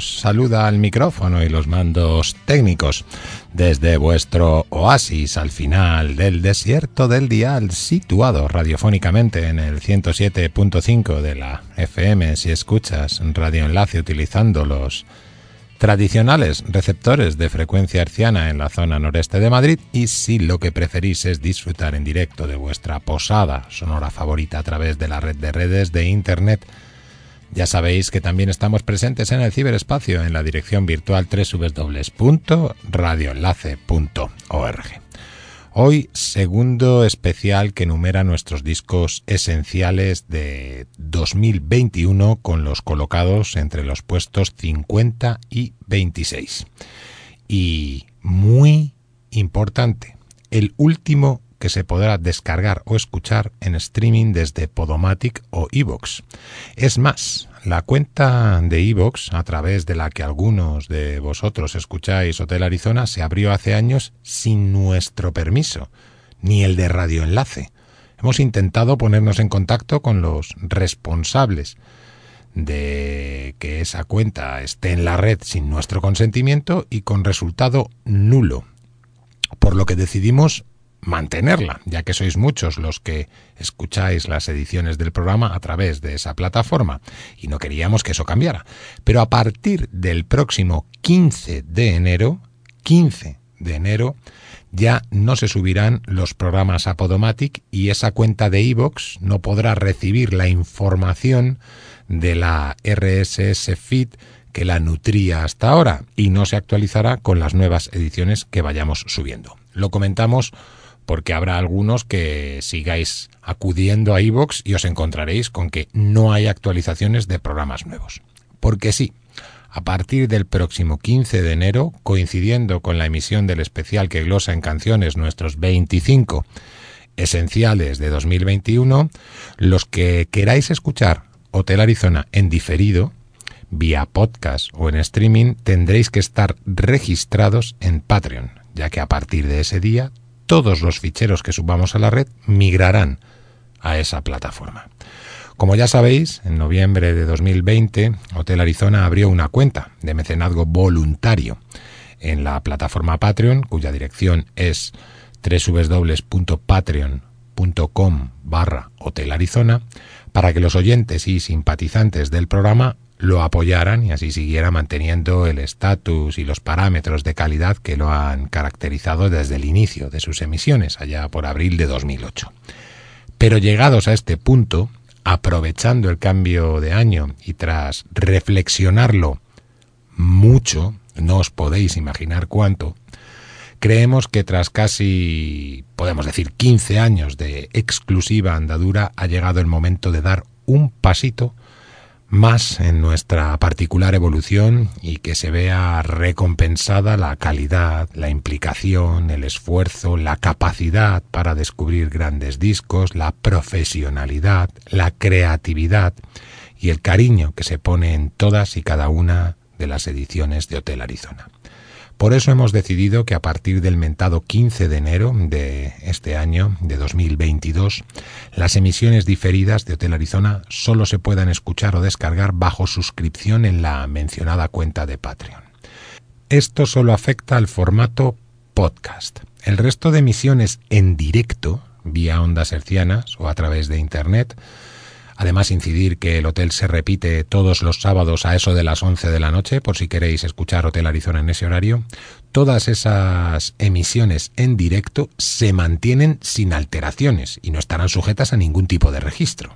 Saluda al micrófono y los mandos técnicos desde vuestro oasis al final del desierto del dial, situado radiofónicamente en el 107.5 de la FM si escuchas Radio Enlace utilizando los tradicionales receptores de frecuencia herciana en la zona noreste de Madrid y si lo que preferís es disfrutar en directo de vuestra posada sonora favorita a través de la red de redes de Internet ya sabéis que también estamos presentes en el ciberespacio en la dirección virtual www.radioenlace.org. Hoy, segundo especial que enumera nuestros discos esenciales de 2021 con los colocados entre los puestos 50 y 26. Y muy importante, el último que se podrá descargar o escuchar en streaming desde Podomatic o Evox. Es más, la cuenta de Evox, a través de la que algunos de vosotros escucháis Hotel Arizona, se abrió hace años sin nuestro permiso, ni el de Radio Enlace. Hemos intentado ponernos en contacto con los responsables de que esa cuenta esté en la red sin nuestro consentimiento y con resultado nulo. Por lo que decidimos mantenerla, ya que sois muchos los que escucháis las ediciones del programa a través de esa plataforma y no queríamos que eso cambiara. Pero a partir del próximo 15 de enero, 15 de enero, ya no se subirán los programas a Podomatic y esa cuenta de iVox no podrá recibir la información de la RSS feed que la nutría hasta ahora y no se actualizará con las nuevas ediciones que vayamos subiendo. Lo comentamos porque habrá algunos que sigáis acudiendo a iVoox y os encontraréis con que no hay actualizaciones de programas nuevos. Porque sí, a partir del próximo 15 de enero, coincidiendo con la emisión del especial que glosa en canciones nuestros 25 esenciales de 2021, los que queráis escuchar Hotel Arizona en diferido, vía podcast o en streaming, tendréis que estar registrados en Patreon, ya que a partir de ese día todos los ficheros que subamos a la red migrarán a esa plataforma. Como ya sabéis, en noviembre de 2020, Hotel Arizona abrió una cuenta de mecenazgo voluntario en la plataforma Patreon, cuya dirección es www.patreon.com barra Hotel Arizona, para que los oyentes y simpatizantes del programa lo apoyaran y así siguiera manteniendo el estatus y los parámetros de calidad que lo han caracterizado desde el inicio de sus emisiones, allá por abril de 2008. Pero llegados a este punto, aprovechando el cambio de año y tras reflexionarlo mucho, no os podéis imaginar cuánto, creemos que tras casi, podemos decir, 15 años de exclusiva andadura, ha llegado el momento de dar un pasito más en nuestra particular evolución y que se vea recompensada la calidad, la implicación, el esfuerzo, la capacidad para descubrir grandes discos, la profesionalidad, la creatividad y el cariño que se pone en todas y cada una de las ediciones de Hotel Arizona. Por eso hemos decidido que a partir del mentado 15 de enero de este año, de 2022, las emisiones diferidas de Hotel Arizona solo se puedan escuchar o descargar bajo suscripción en la mencionada cuenta de Patreon. Esto solo afecta al formato podcast. El resto de emisiones en directo, vía ondas hercianas o a través de Internet, Además, incidir que el hotel se repite todos los sábados a eso de las 11 de la noche, por si queréis escuchar Hotel Arizona en ese horario. Todas esas emisiones en directo se mantienen sin alteraciones y no estarán sujetas a ningún tipo de registro.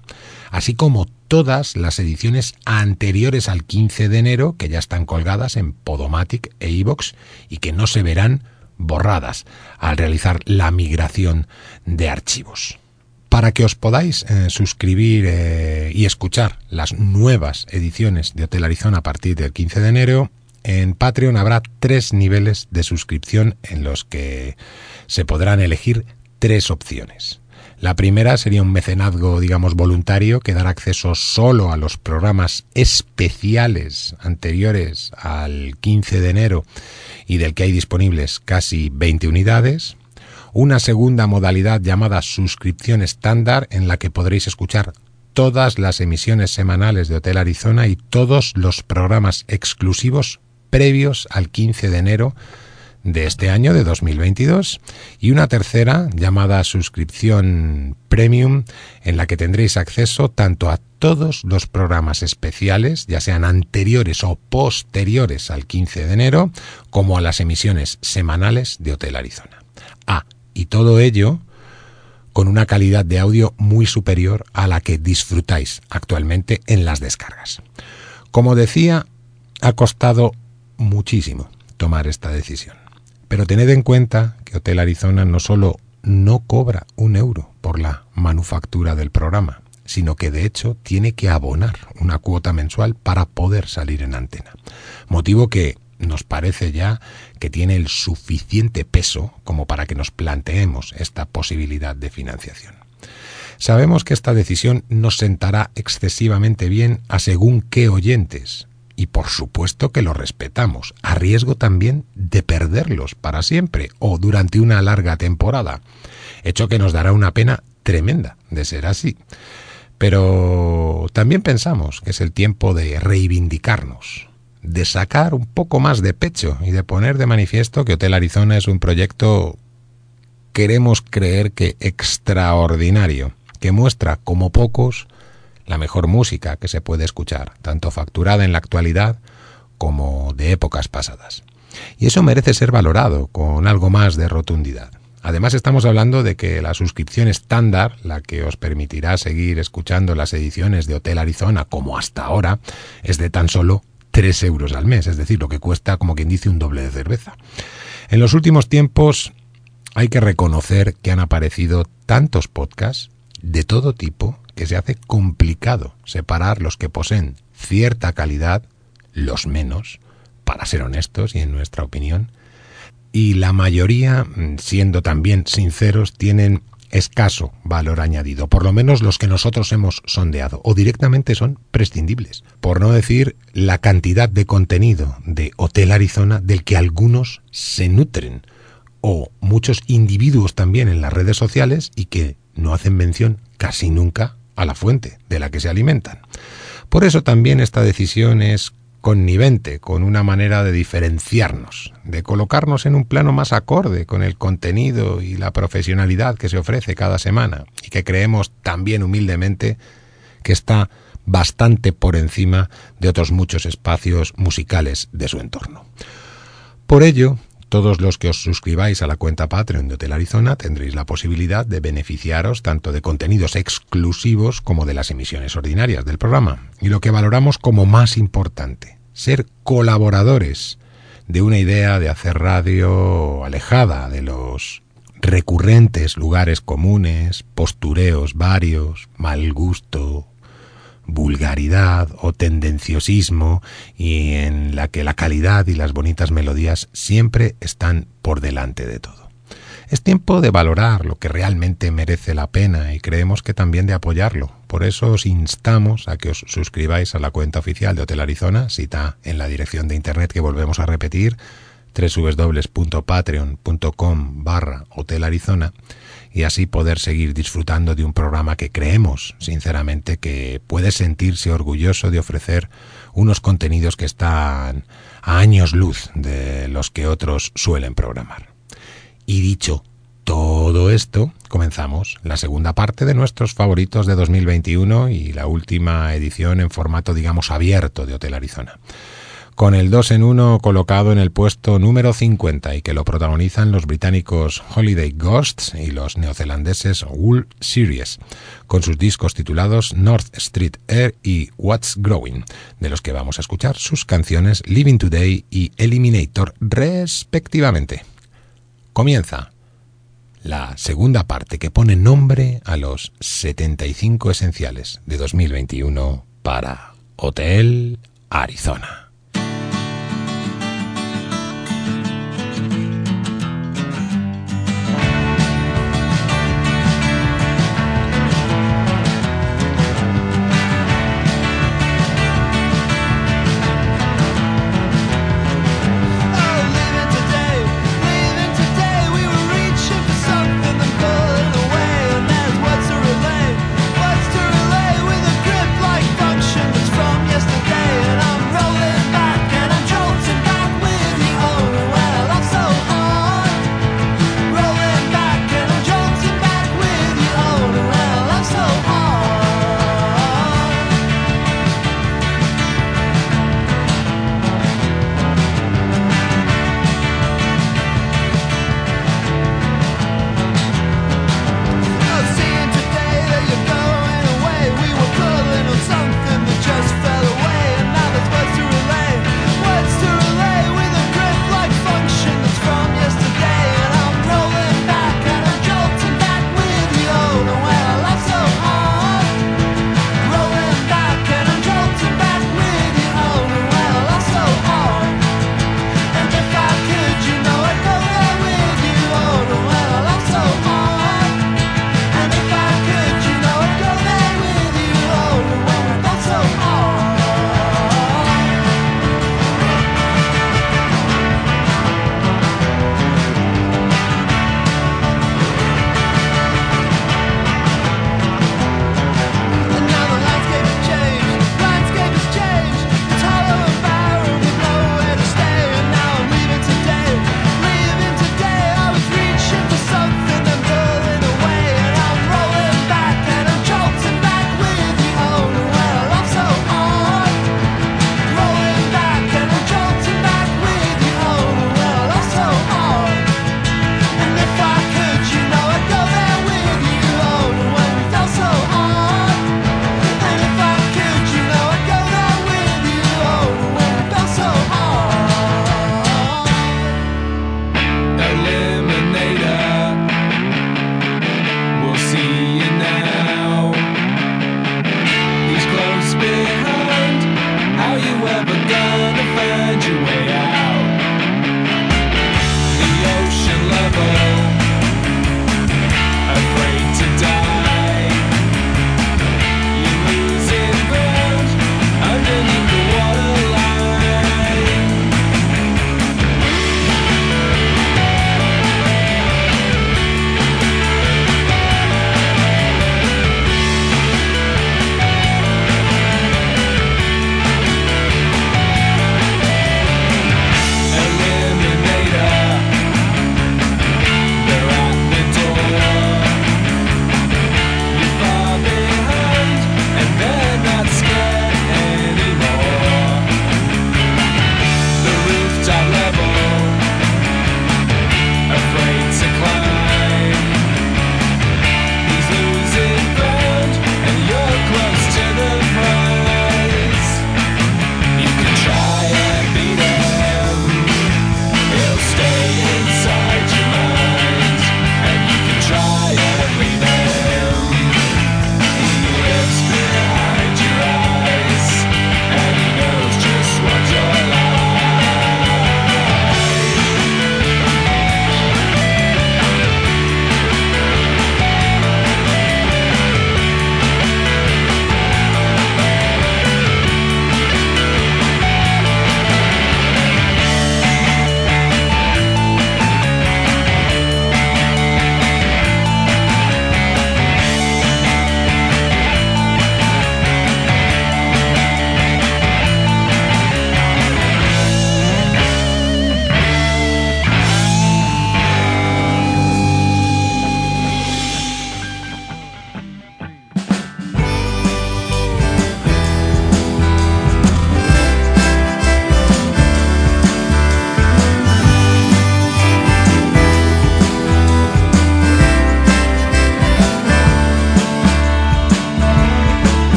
Así como todas las ediciones anteriores al 15 de enero, que ya están colgadas en Podomatic e iVox y que no se verán borradas al realizar la migración de archivos. Para que os podáis eh, suscribir eh, y escuchar las nuevas ediciones de Hotel Arizona a partir del 15 de enero, en Patreon habrá tres niveles de suscripción en los que se podrán elegir tres opciones. La primera sería un mecenazgo, digamos, voluntario que dará acceso solo a los programas especiales anteriores al 15 de enero y del que hay disponibles casi 20 unidades una segunda modalidad llamada suscripción estándar en la que podréis escuchar todas las emisiones semanales de Hotel Arizona y todos los programas exclusivos previos al 15 de enero de este año de 2022 y una tercera llamada suscripción premium en la que tendréis acceso tanto a todos los programas especiales, ya sean anteriores o posteriores al 15 de enero, como a las emisiones semanales de Hotel Arizona. Ah, y todo ello con una calidad de audio muy superior a la que disfrutáis actualmente en las descargas. Como decía, ha costado muchísimo tomar esta decisión. Pero tened en cuenta que Hotel Arizona no solo no cobra un euro por la manufactura del programa, sino que de hecho tiene que abonar una cuota mensual para poder salir en antena. Motivo que nos parece ya que tiene el suficiente peso como para que nos planteemos esta posibilidad de financiación. Sabemos que esta decisión nos sentará excesivamente bien a según qué oyentes, y por supuesto que lo respetamos, a riesgo también de perderlos para siempre o durante una larga temporada, hecho que nos dará una pena tremenda de ser así. Pero también pensamos que es el tiempo de reivindicarnos, de sacar un poco más de pecho y de poner de manifiesto que Hotel Arizona es un proyecto, queremos creer que extraordinario, que muestra como pocos la mejor música que se puede escuchar, tanto facturada en la actualidad como de épocas pasadas. Y eso merece ser valorado con algo más de rotundidad. Además estamos hablando de que la suscripción estándar, la que os permitirá seguir escuchando las ediciones de Hotel Arizona como hasta ahora, es de tan solo 3 euros al mes, es decir, lo que cuesta como quien dice un doble de cerveza. En los últimos tiempos hay que reconocer que han aparecido tantos podcasts de todo tipo que se hace complicado separar los que poseen cierta calidad, los menos, para ser honestos y en nuestra opinión, y la mayoría, mm, siendo también sinceros, tienen escaso valor añadido, por lo menos los que nosotros hemos sondeado, o directamente son prescindibles, por no decir la cantidad de contenido de Hotel Arizona del que algunos se nutren, o muchos individuos también en las redes sociales y que no hacen mención casi nunca a la fuente de la que se alimentan. Por eso también esta decisión es connivente con una manera de diferenciarnos, de colocarnos en un plano más acorde con el contenido y la profesionalidad que se ofrece cada semana y que creemos también humildemente que está bastante por encima de otros muchos espacios musicales de su entorno. Por ello, todos los que os suscribáis a la cuenta Patreon de Hotel Arizona tendréis la posibilidad de beneficiaros tanto de contenidos exclusivos como de las emisiones ordinarias del programa. Y lo que valoramos como más importante, ser colaboradores de una idea de hacer radio alejada de los recurrentes lugares comunes, postureos varios, mal gusto, vulgaridad o tendenciosismo y en la que la calidad y las bonitas melodías siempre están por delante de todo. Es tiempo de valorar lo que realmente merece la pena y creemos que también de apoyarlo. Por eso os instamos a que os suscribáis a la cuenta oficial de Hotel Arizona, cita en la dirección de internet que volvemos a repetir, www.patreon.com barra Hotel Arizona y así poder seguir disfrutando de un programa que creemos, sinceramente, que puede sentirse orgulloso de ofrecer unos contenidos que están a años luz de los que otros suelen programar. Y dicho todo esto, comenzamos la segunda parte de nuestros favoritos de 2021 y la última edición en formato, digamos, abierto de Hotel Arizona con el 2 en 1 colocado en el puesto número 50 y que lo protagonizan los británicos Holiday Ghosts y los neozelandeses Wool Series, con sus discos titulados North Street Air y What's Growing, de los que vamos a escuchar sus canciones Living Today y Eliminator respectivamente. Comienza la segunda parte que pone nombre a los 75 esenciales de 2021 para Hotel Arizona.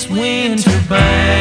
this winter band.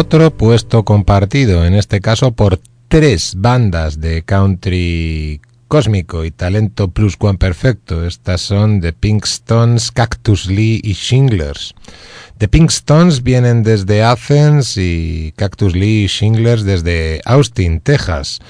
Otro puesto compartido, en este caso por tres bandas de country cósmico y talento plus perfecto. Estas son The Pinkstones, Cactus Lee y Shinglers. The Pinkstones vienen desde Athens y Cactus Lee y Shinglers desde Austin, Texas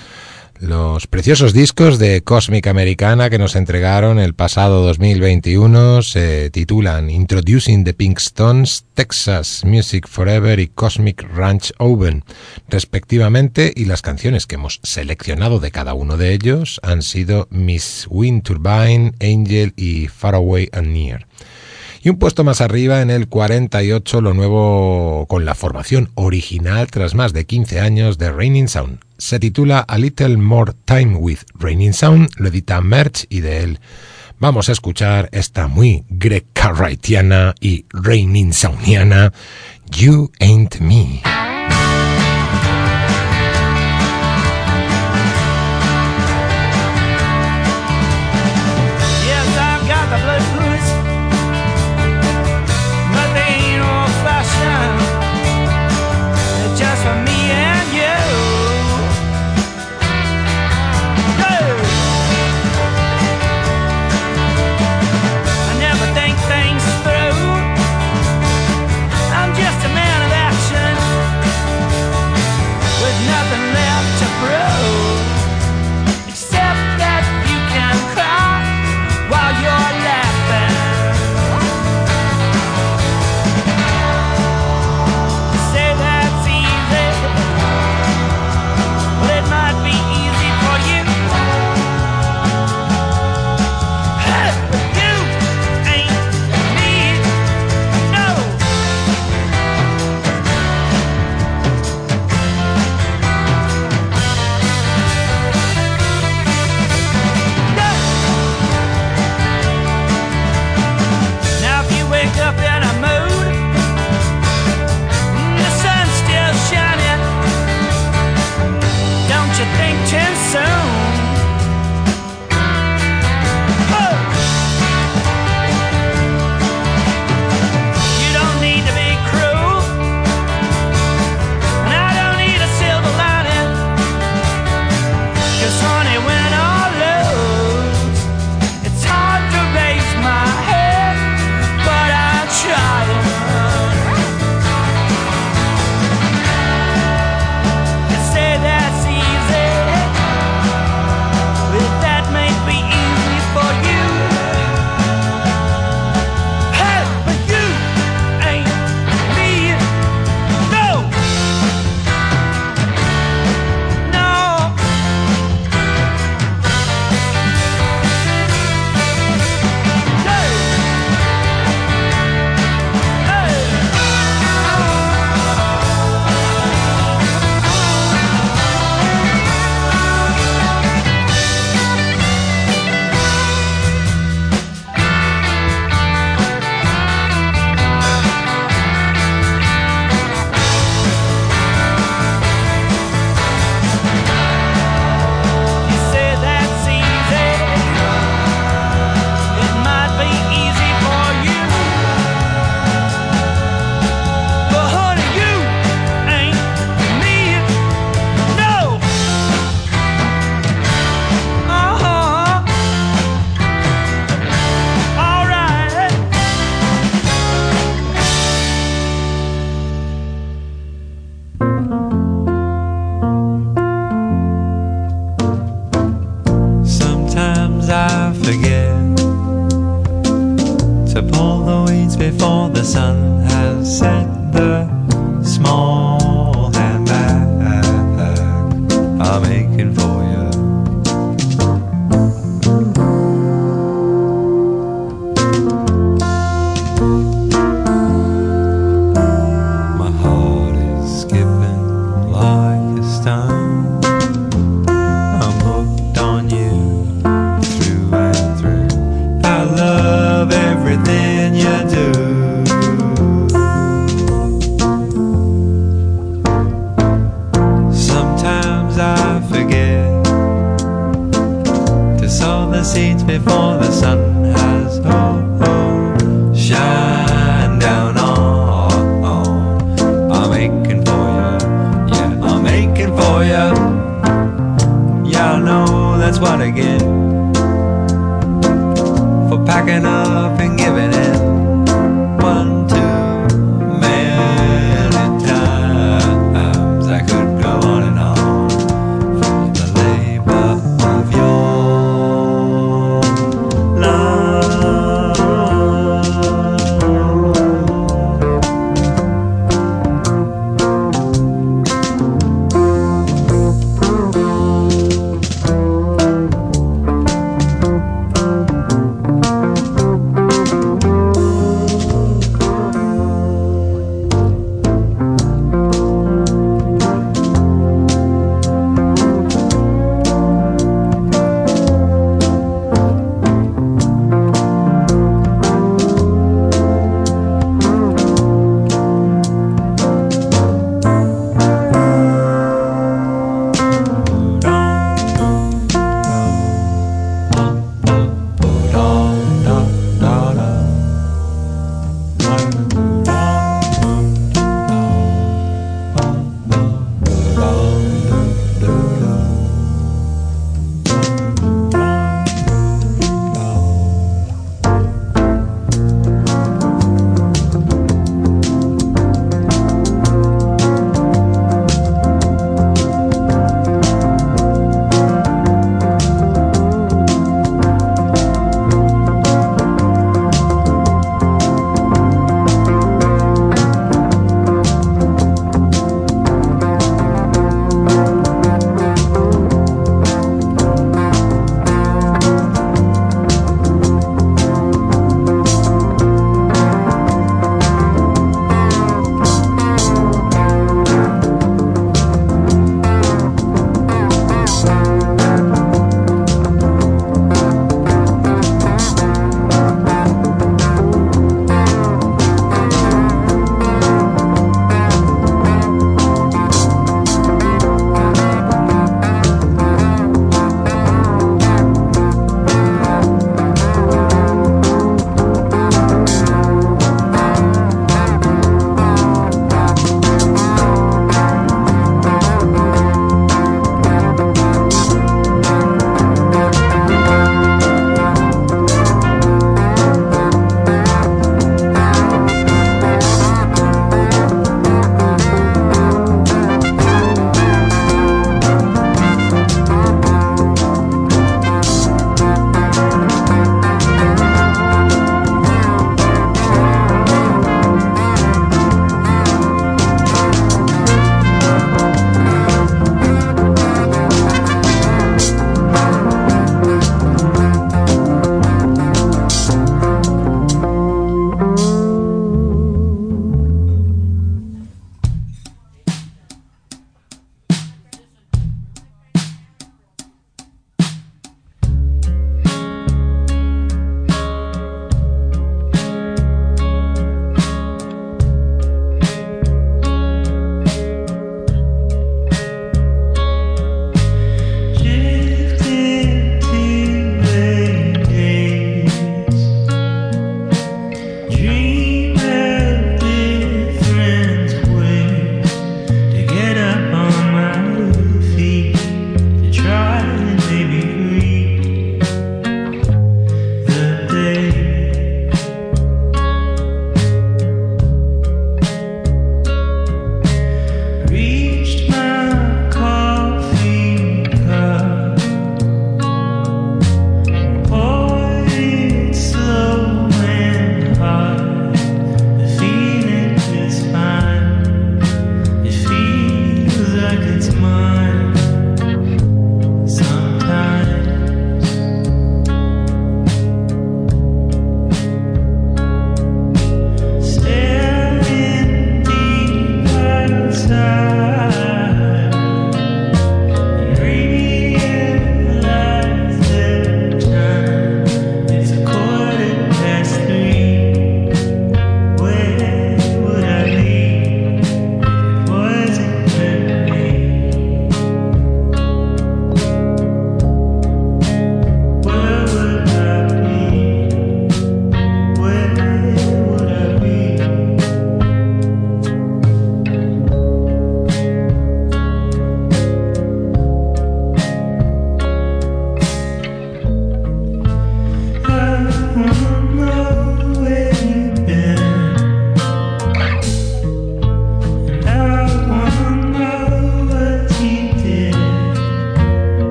los preciosos discos de Cosmic Americana que nos entregaron el pasado 2021 se titulan Introducing the Pink Stones, Texas Music Forever y Cosmic Ranch Oven, respectivamente, y las canciones que hemos seleccionado de cada uno de ellos han sido Miss Wind Turbine, Angel y Far Away and Near. Y un puesto más arriba, en el 48, lo nuevo con la formación original tras más de 15 años de Raining Sound. Se titula A Little More Time with Raining Sound, lo edita Merch y de él vamos a escuchar esta muy Cartwrightiana y Raining Soundiana, You Ain't Me.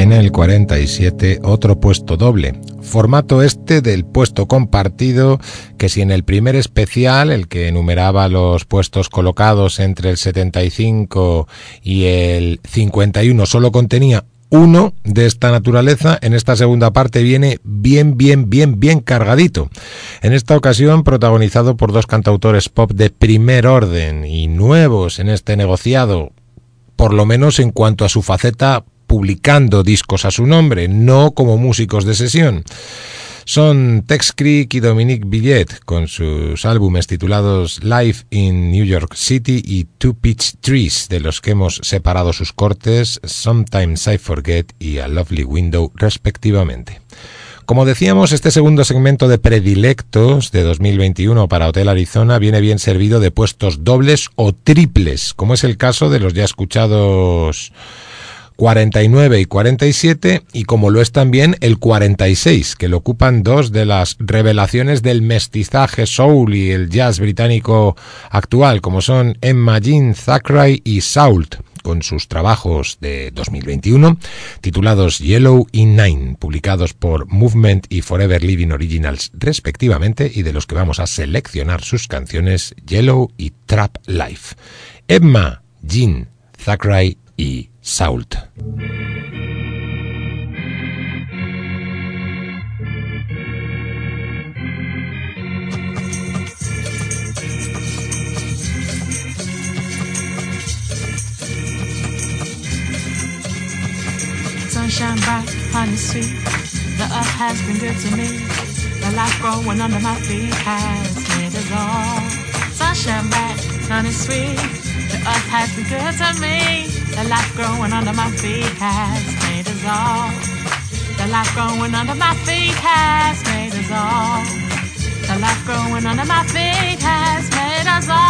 En el 47 otro puesto doble. Formato este del puesto compartido que si en el primer especial, el que enumeraba los puestos colocados entre el 75 y el 51 solo contenía uno de esta naturaleza, en esta segunda parte viene bien, bien, bien, bien cargadito. En esta ocasión protagonizado por dos cantautores pop de primer orden y nuevos en este negociado, por lo menos en cuanto a su faceta publicando discos a su nombre, no como músicos de sesión. Son Tex Creek y Dominique Billet con sus álbumes titulados Live in New York City y Two Pitch Trees, de los que hemos separado sus cortes Sometimes I Forget y A Lovely Window respectivamente. Como decíamos, este segundo segmento de predilectos de 2021 para Hotel Arizona viene bien servido de puestos dobles o triples, como es el caso de los ya escuchados 49 y 47 y como lo es también el 46, que lo ocupan dos de las revelaciones del mestizaje soul y el jazz británico actual, como son Emma Jean Thackeray y Sault con sus trabajos de 2021 titulados Yellow in Nine, publicados por Movement y Forever Living Originals respectivamente y de los que vamos a seleccionar sus canciones Yellow y Trap Life. Emma, Jean, Thackeray y Sault. Sunshine bright, honey sweet. The earth has been good to me. The life growing under my feet has made us all. Sunshine bright, honey sweet. The earth has been good to me. The life growing under my feet has made us all. The life growing under my feet has made us all. The life growing under my feet has made us all.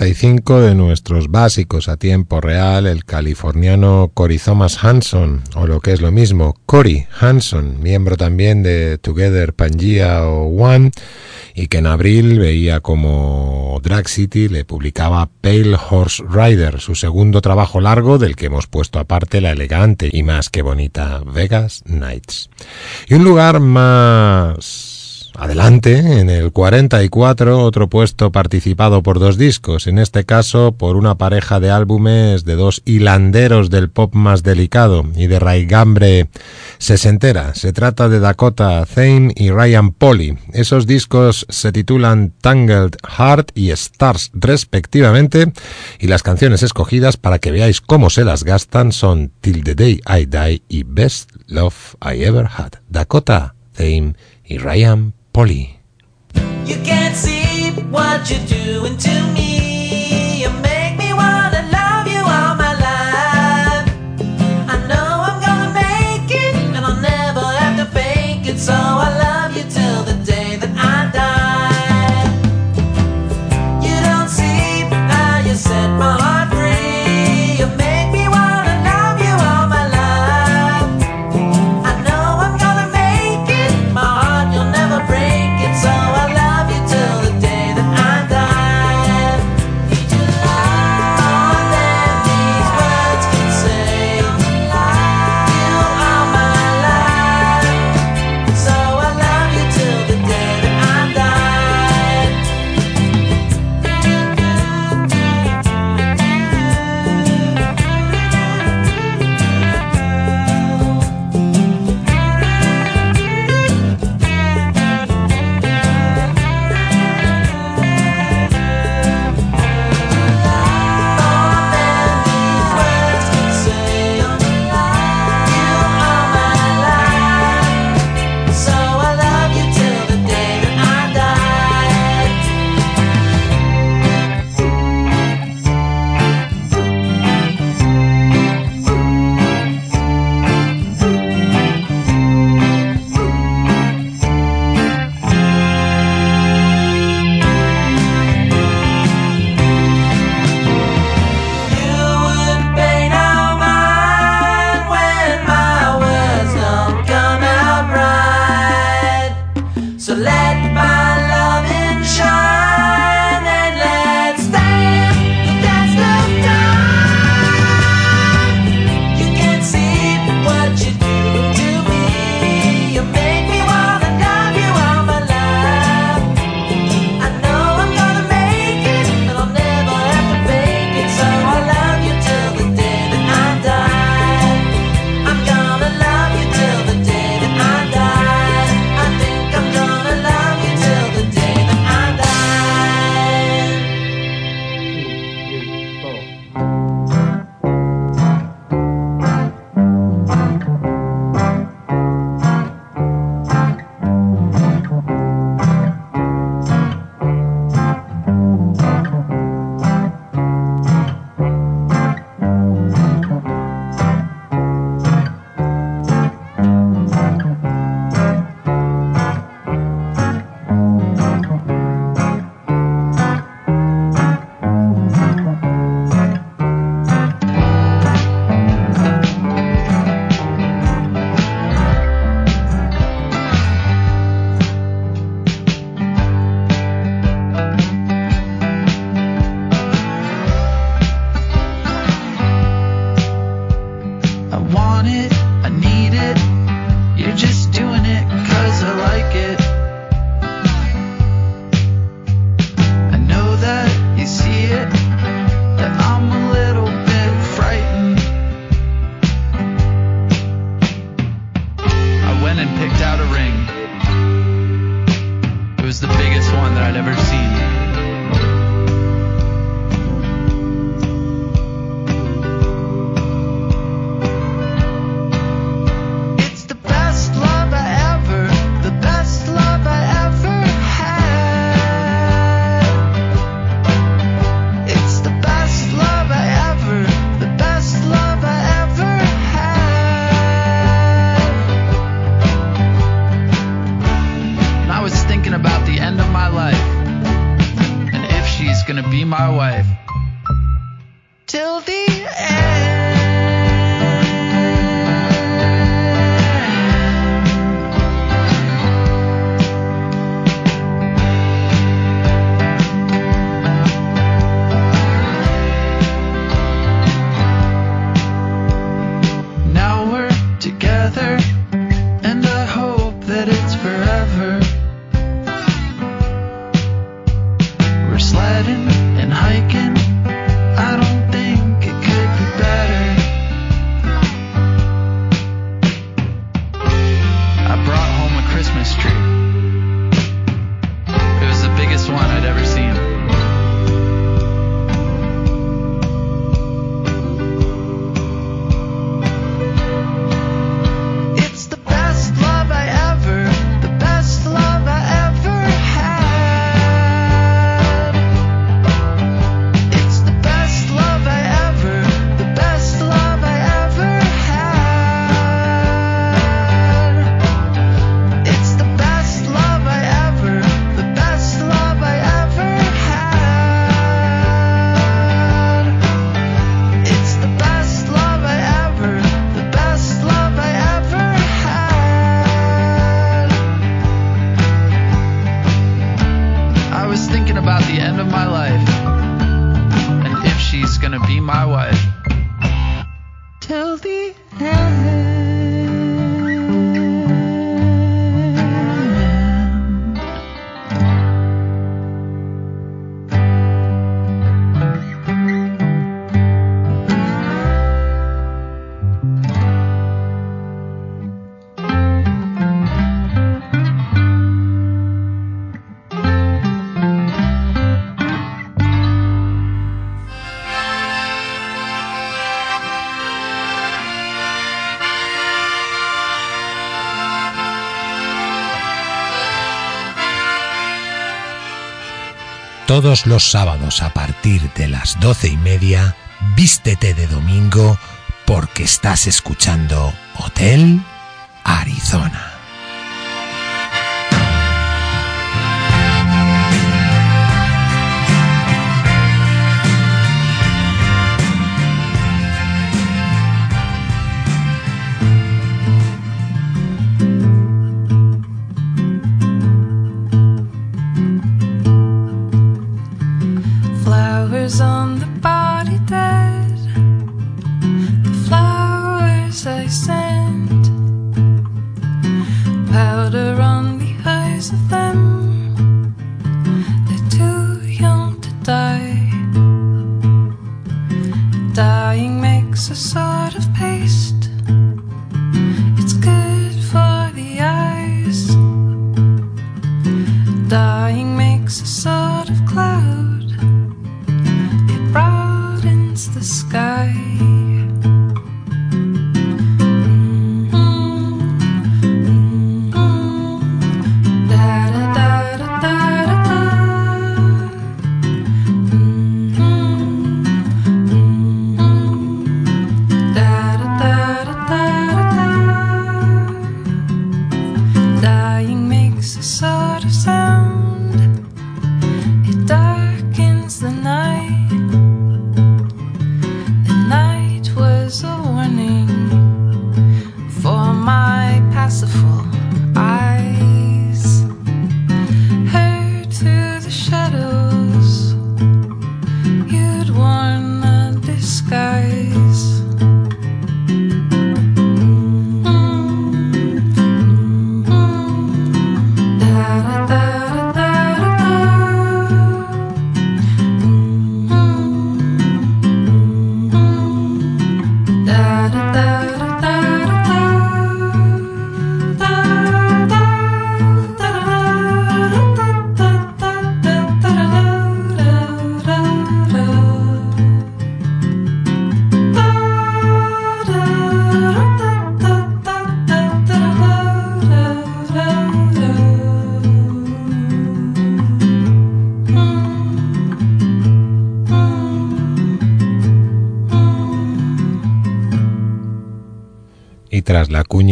35 de nuestros básicos a tiempo real, el californiano Cory Thomas Hanson, o lo que es lo mismo, Cory Hanson, miembro también de Together Pangea o One, y que en abril veía como Drag City le publicaba Pale Horse Rider, su segundo trabajo largo del que hemos puesto aparte la elegante y más que bonita Vegas Nights. Y un lugar más Adelante, en el 44, otro puesto participado por dos discos, en este caso por una pareja de álbumes de dos hilanderos del pop más delicado y de raigambre sesentera. Se trata de Dakota Thane y Ryan Polly. Esos discos se titulan Tangled Heart y Stars respectivamente y las canciones escogidas para que veáis cómo se las gastan son Till the Day I Die y Best Love I Ever Had. Dakota Thane y Ryan Polly. You can't see what you're doing to me. Todos los sábados a partir de las doce y media, vístete de domingo porque estás escuchando Hotel Arizona.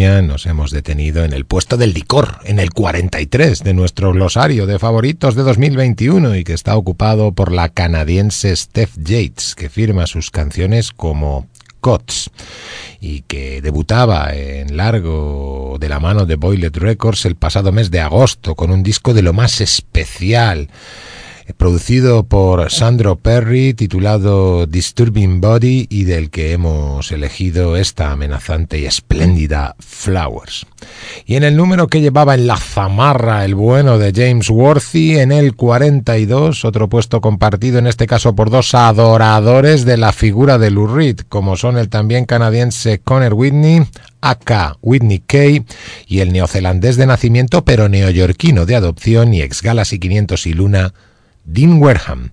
Nos hemos detenido en el puesto del licor, en el 43 de nuestro glosario de favoritos de 2021 y que está ocupado por la canadiense Steph Yates, que firma sus canciones como Cots y que debutaba en largo de la mano de Boylet Records el pasado mes de agosto con un disco de lo más especial producido por Sandro Perry, titulado Disturbing Body y del que hemos elegido esta amenazante y espléndida Flowers. Y en el número que llevaba en la zamarra el bueno de James Worthy, en el 42, otro puesto compartido en este caso por dos adoradores de la figura de Lou Reed, como son el también canadiense Connor Whitney, aka Whitney Kay, y el neozelandés de nacimiento pero neoyorquino de adopción y ex Galaxy 500 y Luna, Dean Wareham.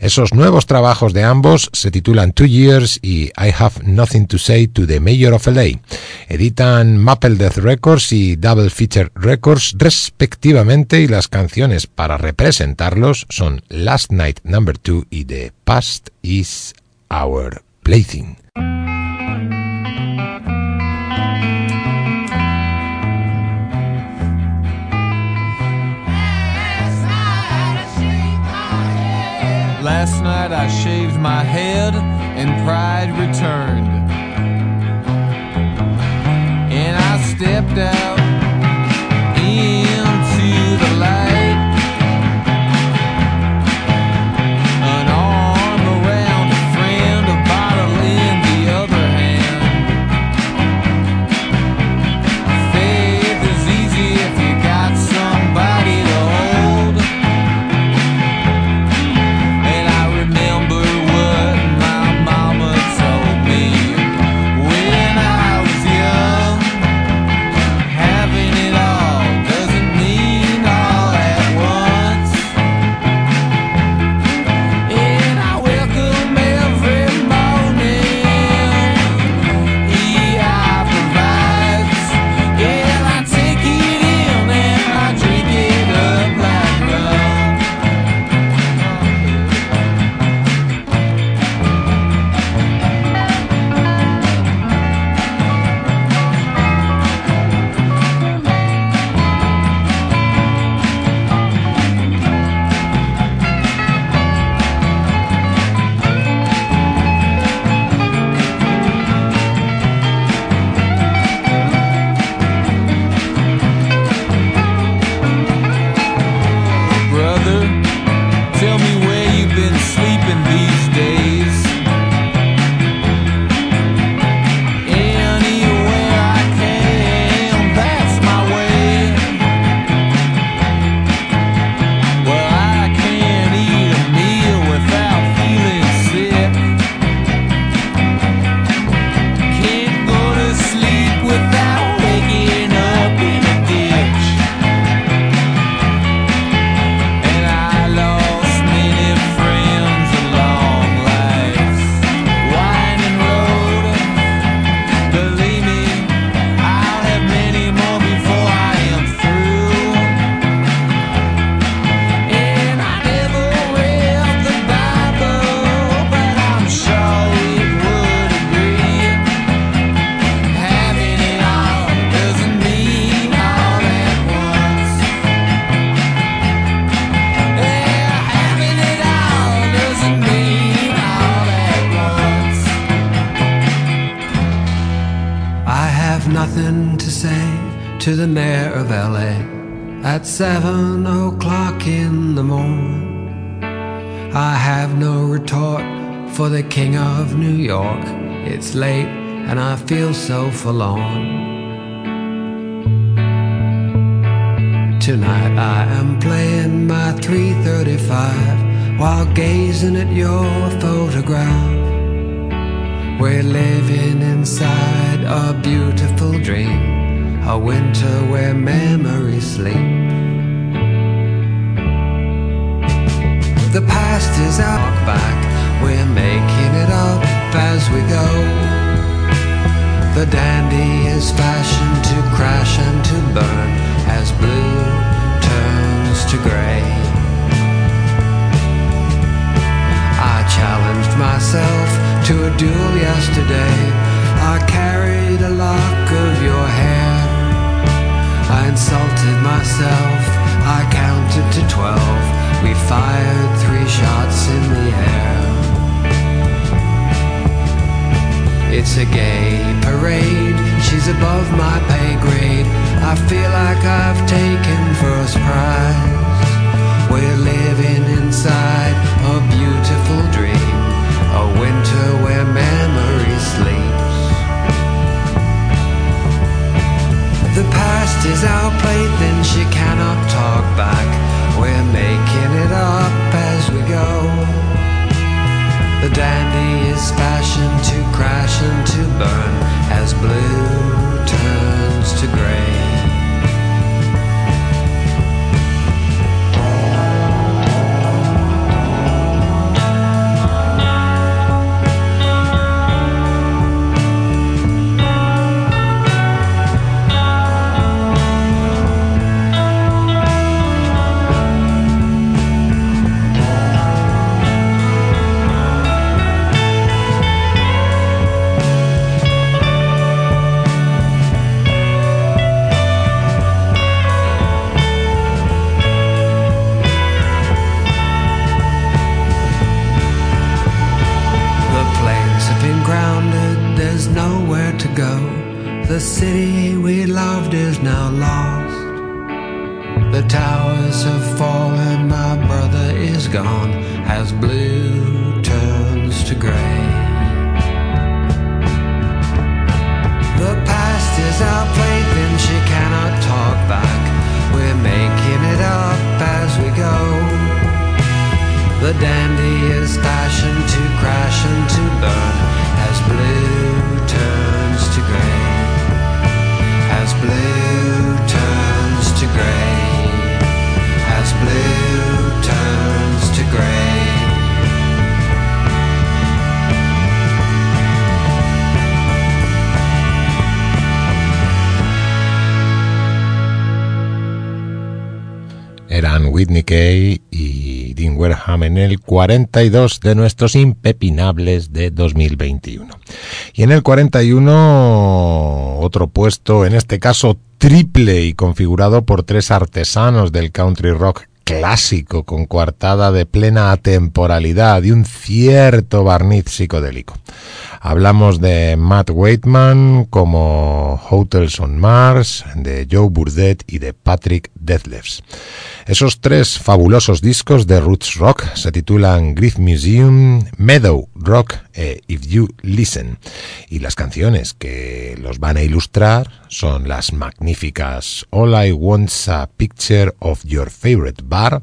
Esos nuevos trabajos de ambos se titulan Two Years y I Have Nothing to Say to the Mayor of LA. Editan Maple Death Records y Double Feature Records respectivamente y las canciones para representarlos son Last Night Number 2 y The Past is Our Plaything. I shaved my head and pride returned. So forlorn. Tonight I am playing my 335 while gazing at your photograph. We're living inside a beautiful dream, a winter where memories sleep. Is our plaything, she cannot talk back. We're making it up as we go. The dandy is fashioned to crash and to burn as blue turns to gray. El 42 de nuestros impepinables de 2021. Y en el 41 otro puesto, en este caso triple y configurado por tres artesanos del country rock clásico con coartada de plena atemporalidad y un cierto barniz psicodélico. Hablamos de Matt Waitman como Hotels on Mars, de Joe Burdett y de Patrick Deathlefs. Esos tres fabulosos discos de Roots Rock se titulan Grief Museum, Meadow Rock e If You Listen. Y las canciones que los van a ilustrar son las magníficas All I Want's a Picture of Your Favorite Bar,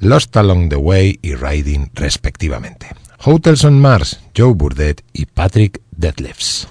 Lost Along the Way y Riding respectivamente. Hotels on Mars, Joe Burdett y Patrick Deathlefs.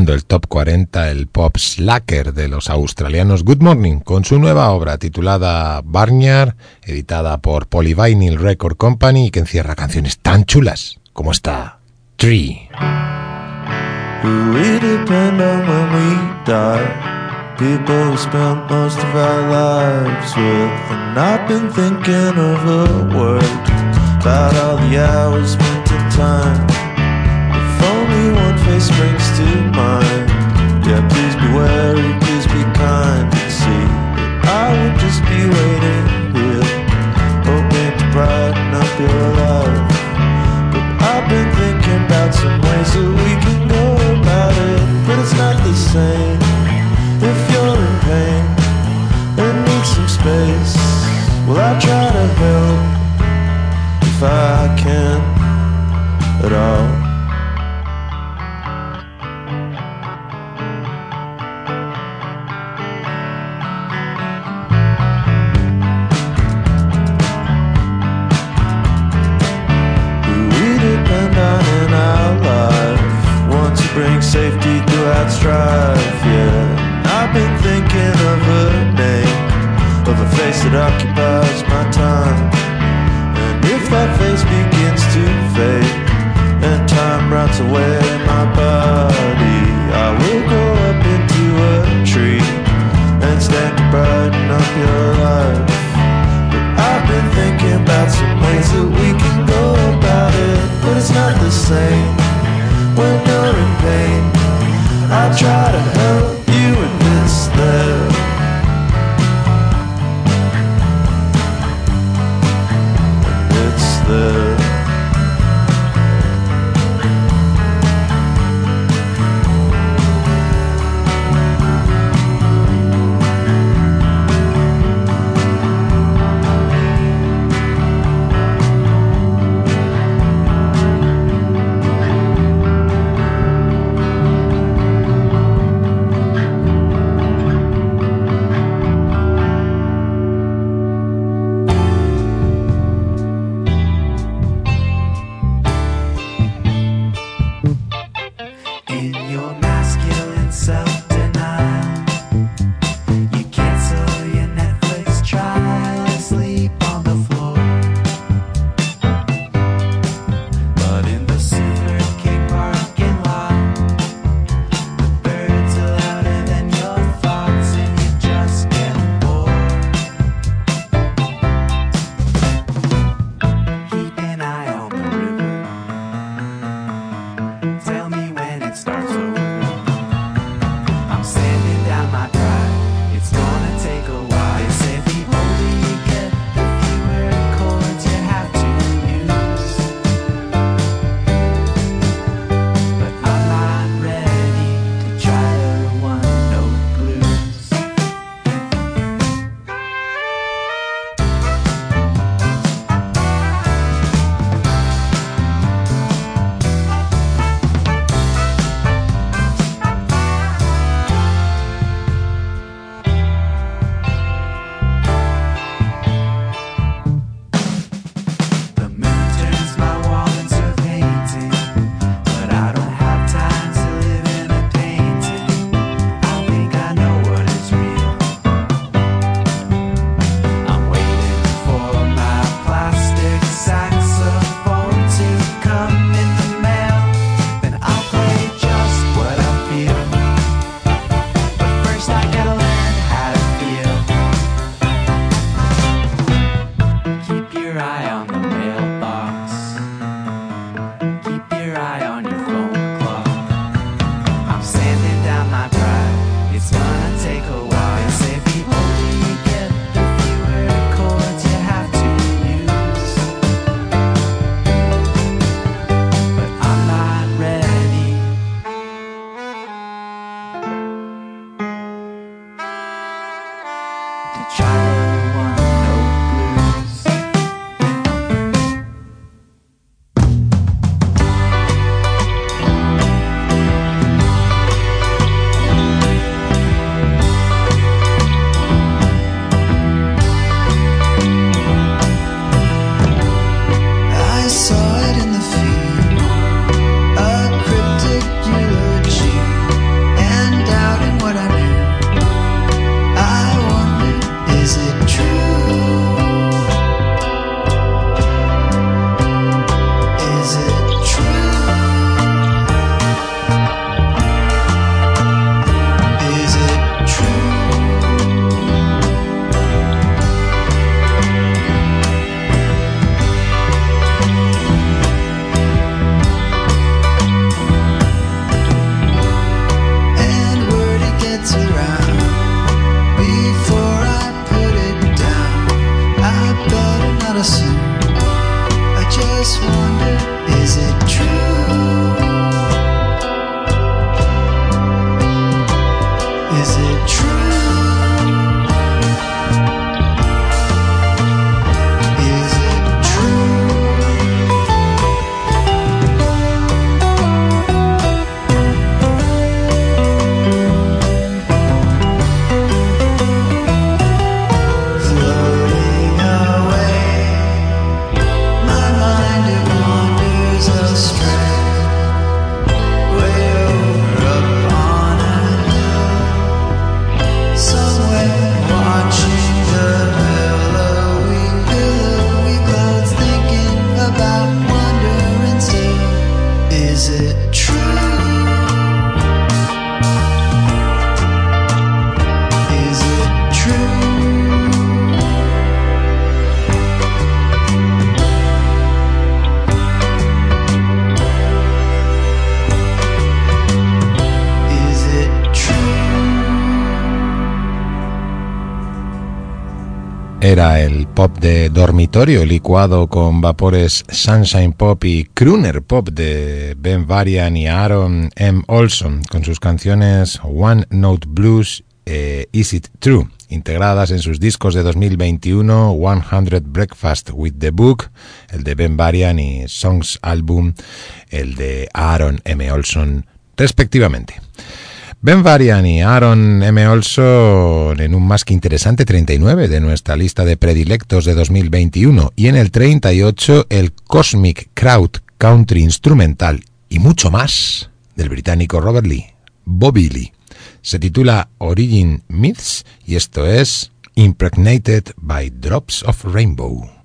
Y cerrando el top 40, el pop slacker de los australianos Good Morning, con su nueva obra titulada Barnyard, editada por Polyvinyl Record Company y que encierra canciones tan chulas como esta Tree. People we spent most of our lives with. And I've been thinking of a word about all the hours spent in time. Springs to mind. Yeah, please be wary, please be kind see I would just be waiting here, hoping to brighten up your life. But I've been thinking about some ways that we can go about it, but it's not the same. If you're in pain and need some space, well I'll try to help if I can at all. That occupies my time. And if that face begins to fade, and time rots away my body, I will go up into a tree and stand to brighten up your life. But I've been thinking about some ways that we can go about it, but it's not the same when you're in pain. I try to help pop de dormitorio licuado con vapores Sunshine Pop y Crooner Pop de Ben Varian y Aaron M. Olson con sus canciones One Note Blues e Is It True, integradas en sus discos de 2021 100 Breakfast with the Book, el de Ben Varian y Songs Album, el de Aaron M. Olson, respectivamente. Ben Varian y Aaron M. Olson en un más que interesante 39 de nuestra lista de predilectos de 2021 y en el 38 el Cosmic Crowd Country Instrumental y mucho más del británico Robert Lee, Bobby Lee. Se titula Origin Myths y esto es Impregnated by Drops of Rainbow.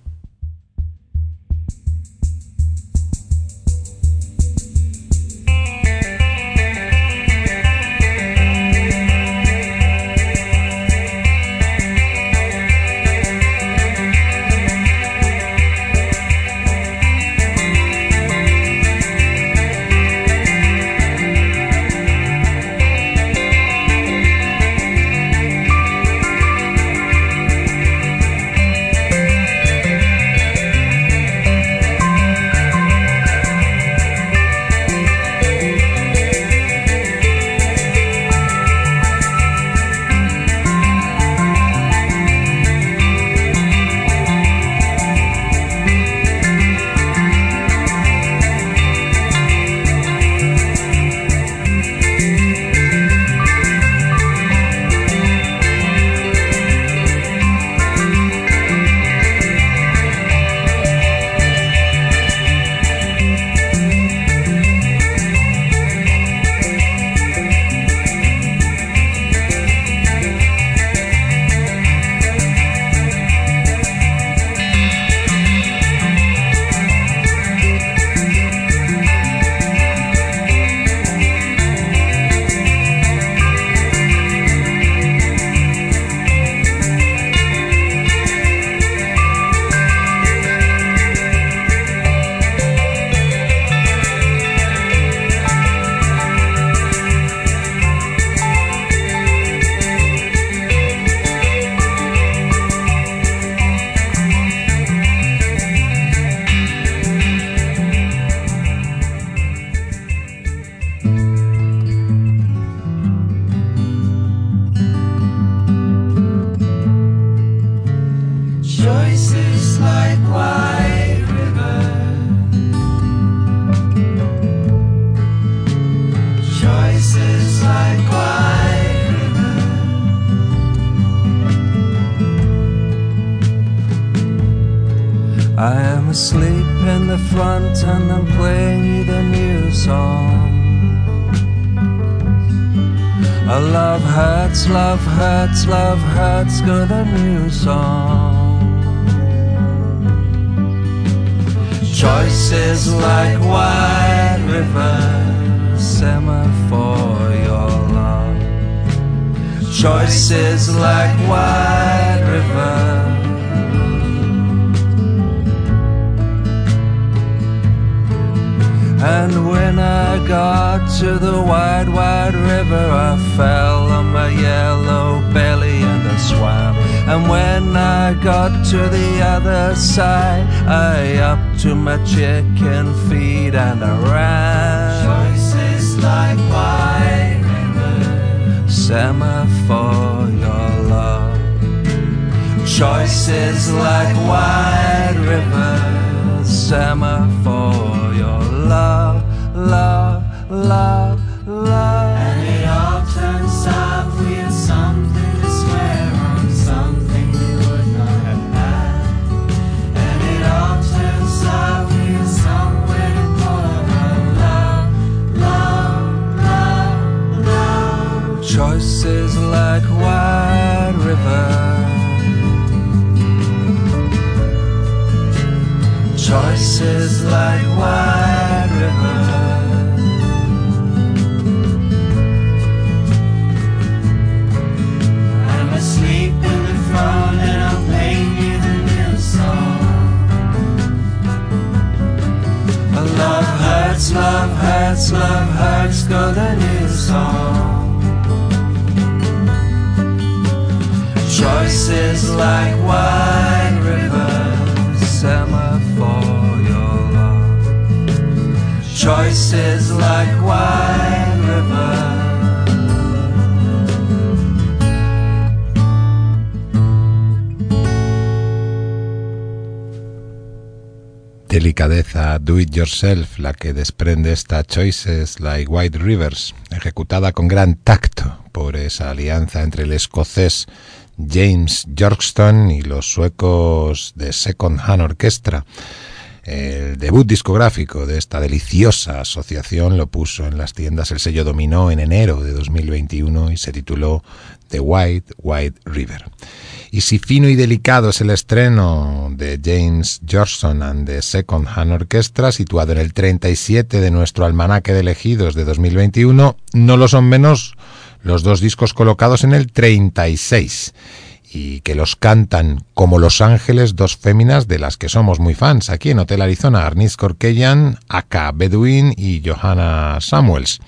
Yourself la que desprende esta Choices Like White Rivers, ejecutada con gran tacto por esa alianza entre el escocés James Yorkston y los suecos de Second Hand Orchestra. El debut discográfico de esta deliciosa asociación lo puso en las tiendas el sello Dominó en enero de 2021 y se tituló The White White River. Y si fino y delicado es el estreno de James Johnson and the Second Hand Orchestra, situado en el 37 de nuestro almanaque de elegidos de 2021, no lo son menos los dos discos colocados en el 36 y que los cantan como Los Ángeles dos féminas de las que somos muy fans aquí en Hotel Arizona, Arnis Korkeyan, Aka Bedouin y Johanna Samuels.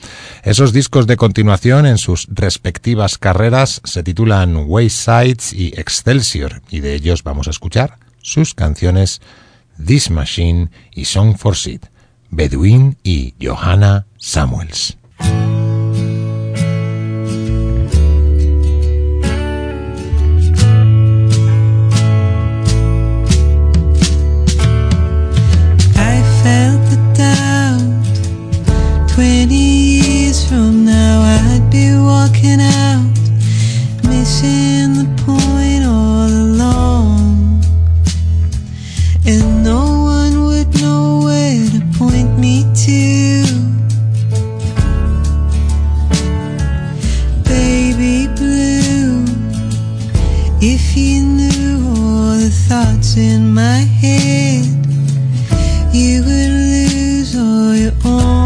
Esos discos de continuación en sus respectivas carreras se titulan Waysides y Excelsior y de ellos vamos a escuchar sus canciones This Machine y Song for Sid, Bedouin y Johanna Samuels. 20 years from now I'd be walking out Missing the point all along. And no one would know where to point me to. Baby blue If you knew all the thoughts in my head You would lose all your own.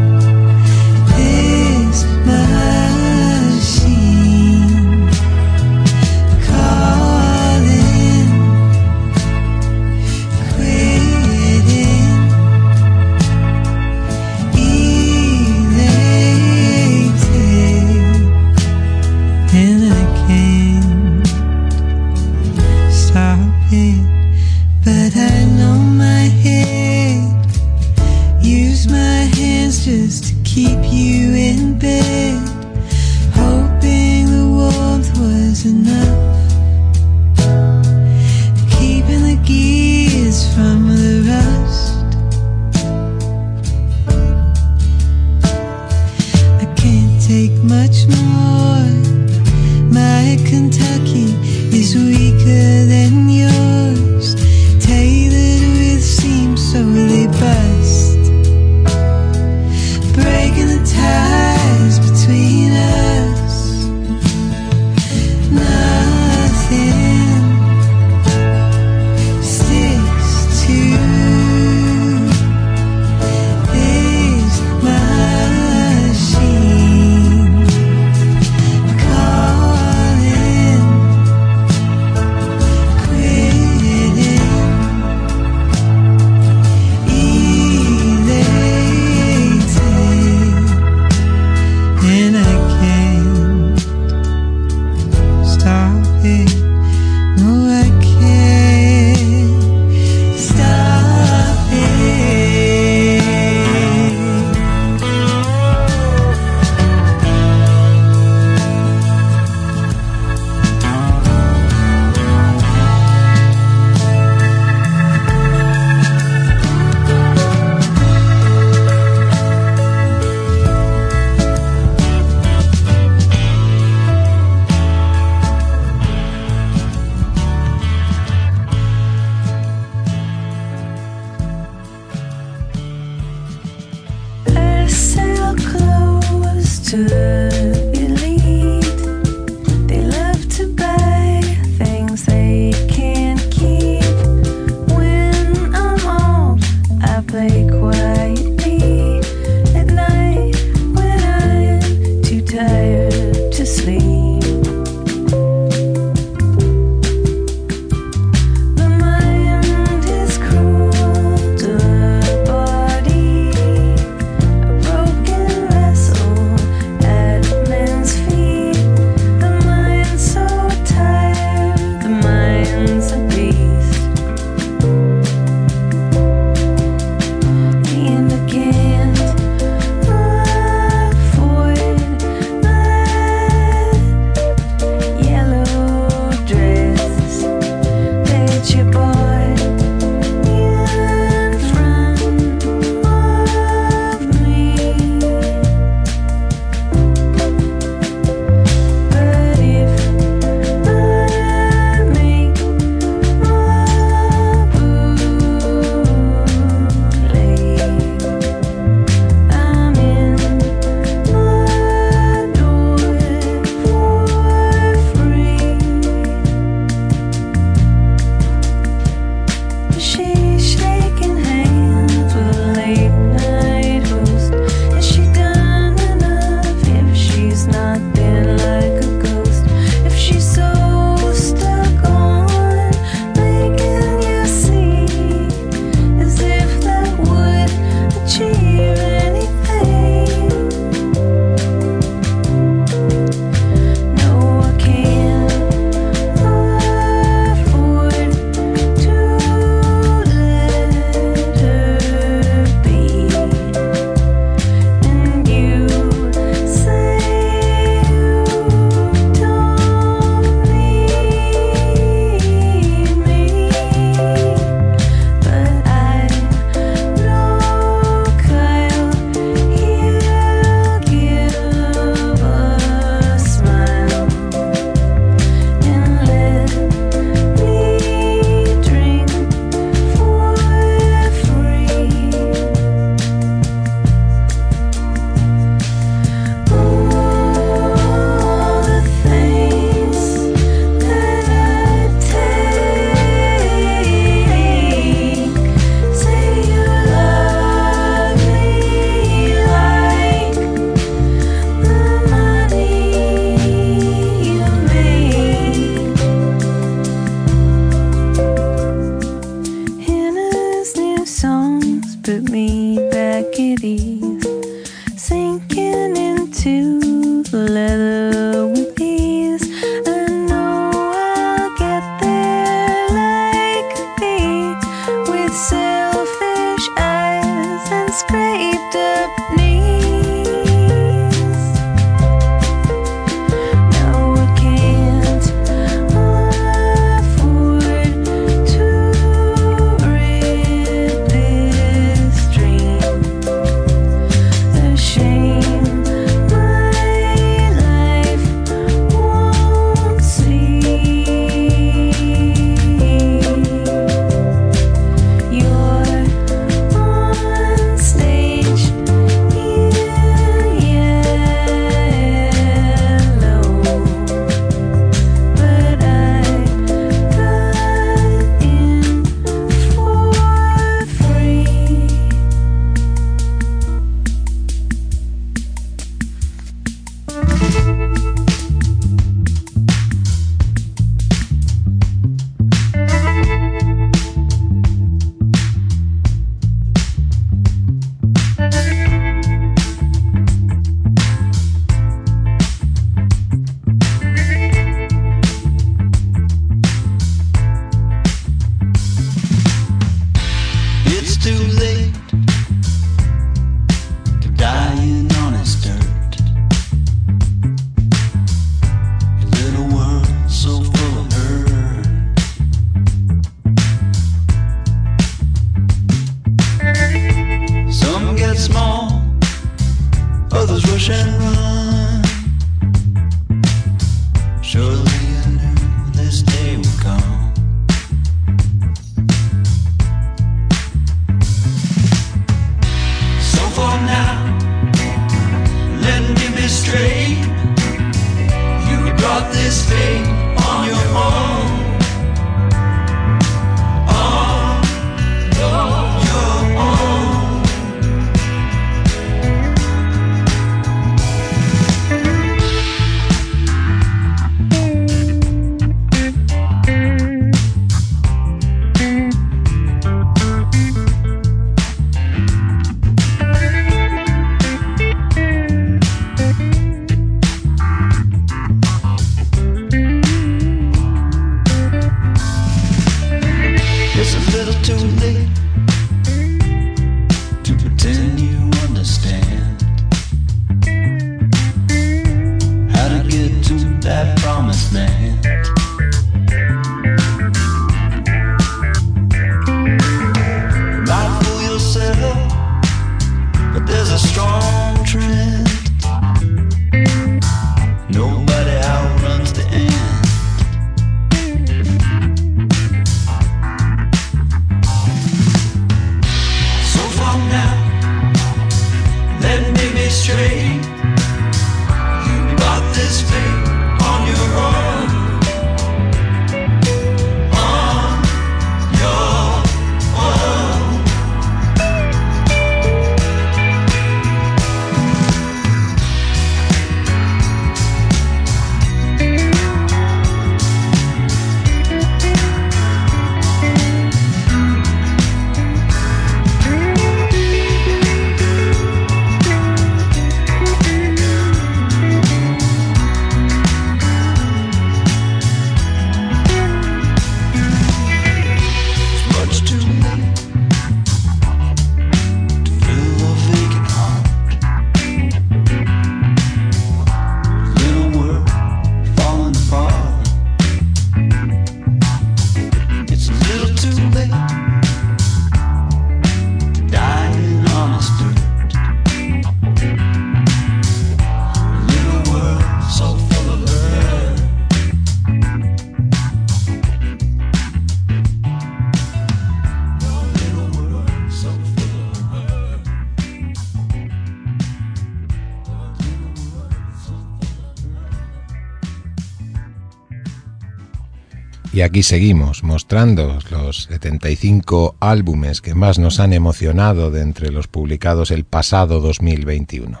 Aquí seguimos mostrando los 75 álbumes que más nos han emocionado de entre los publicados el pasado 2021.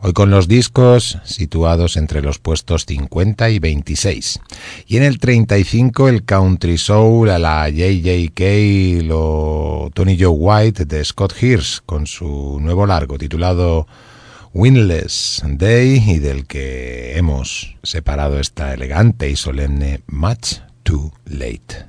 Hoy con los discos situados entre los puestos 50 y 26. Y en el 35 el Country Soul a la J.J. Cale o Tony Joe White de Scott Hirsch con su nuevo largo titulado Winless Day y del que hemos separado esta elegante y solemne Much Too Late.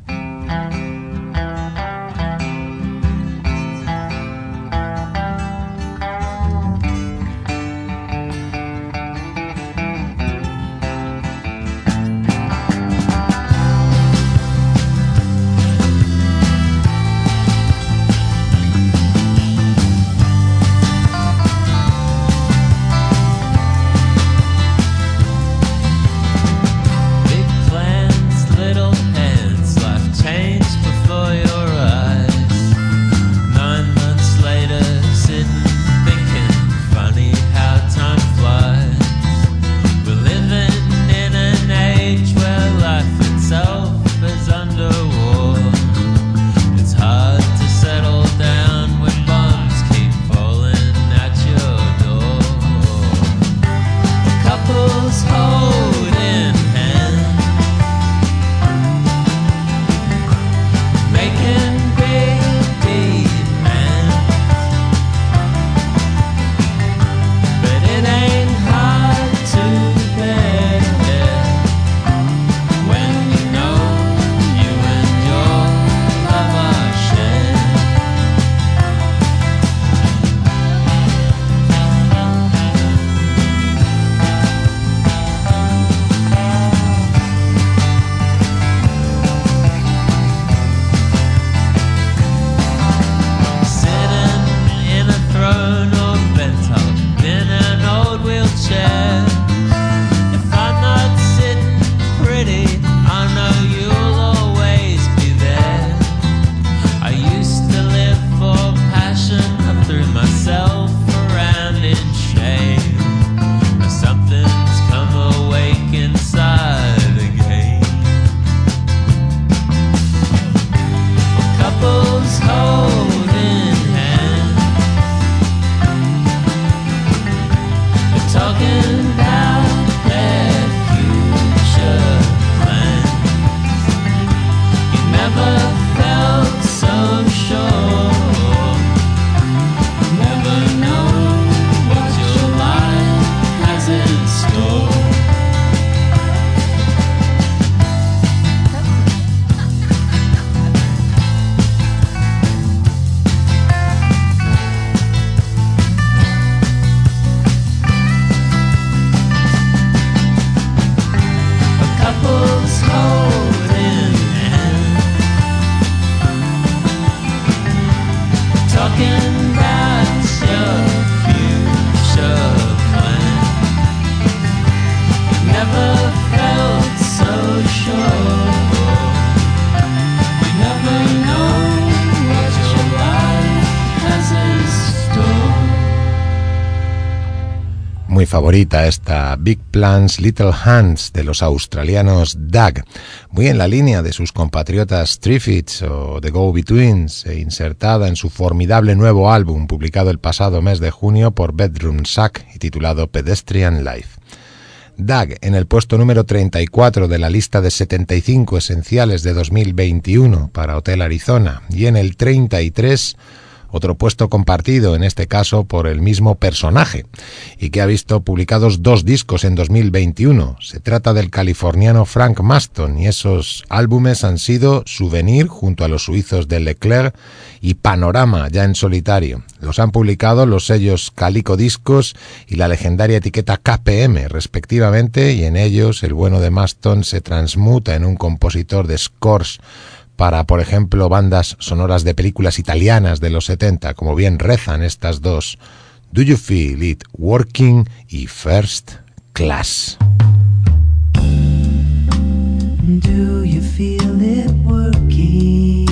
Favorita, esta Big Plans Little Hands de los australianos DAG, muy en la línea de sus compatriotas Triffids o The Go Betweens, e insertada en su formidable nuevo álbum publicado el pasado mes de junio por Bedroom Sack y titulado Pedestrian Life. DAG en el puesto número 34 de la lista de 75 esenciales de 2021 para Hotel Arizona y en el 33 otro puesto compartido, en este caso por el mismo personaje, y que ha visto publicados dos discos en 2021. Se trata del californiano Frank Maston, y esos álbumes han sido Souvenir junto a los suizos de Leclerc y Panorama ya en solitario. Los han publicado los sellos Calico Discos y la legendaria etiqueta KPM, respectivamente, y en ellos el bueno de Maston se transmuta en un compositor de scores para, por ejemplo, bandas sonoras de películas italianas de los 70, como bien rezan estas dos, Do You Feel It Working y First Class. Do you feel it working?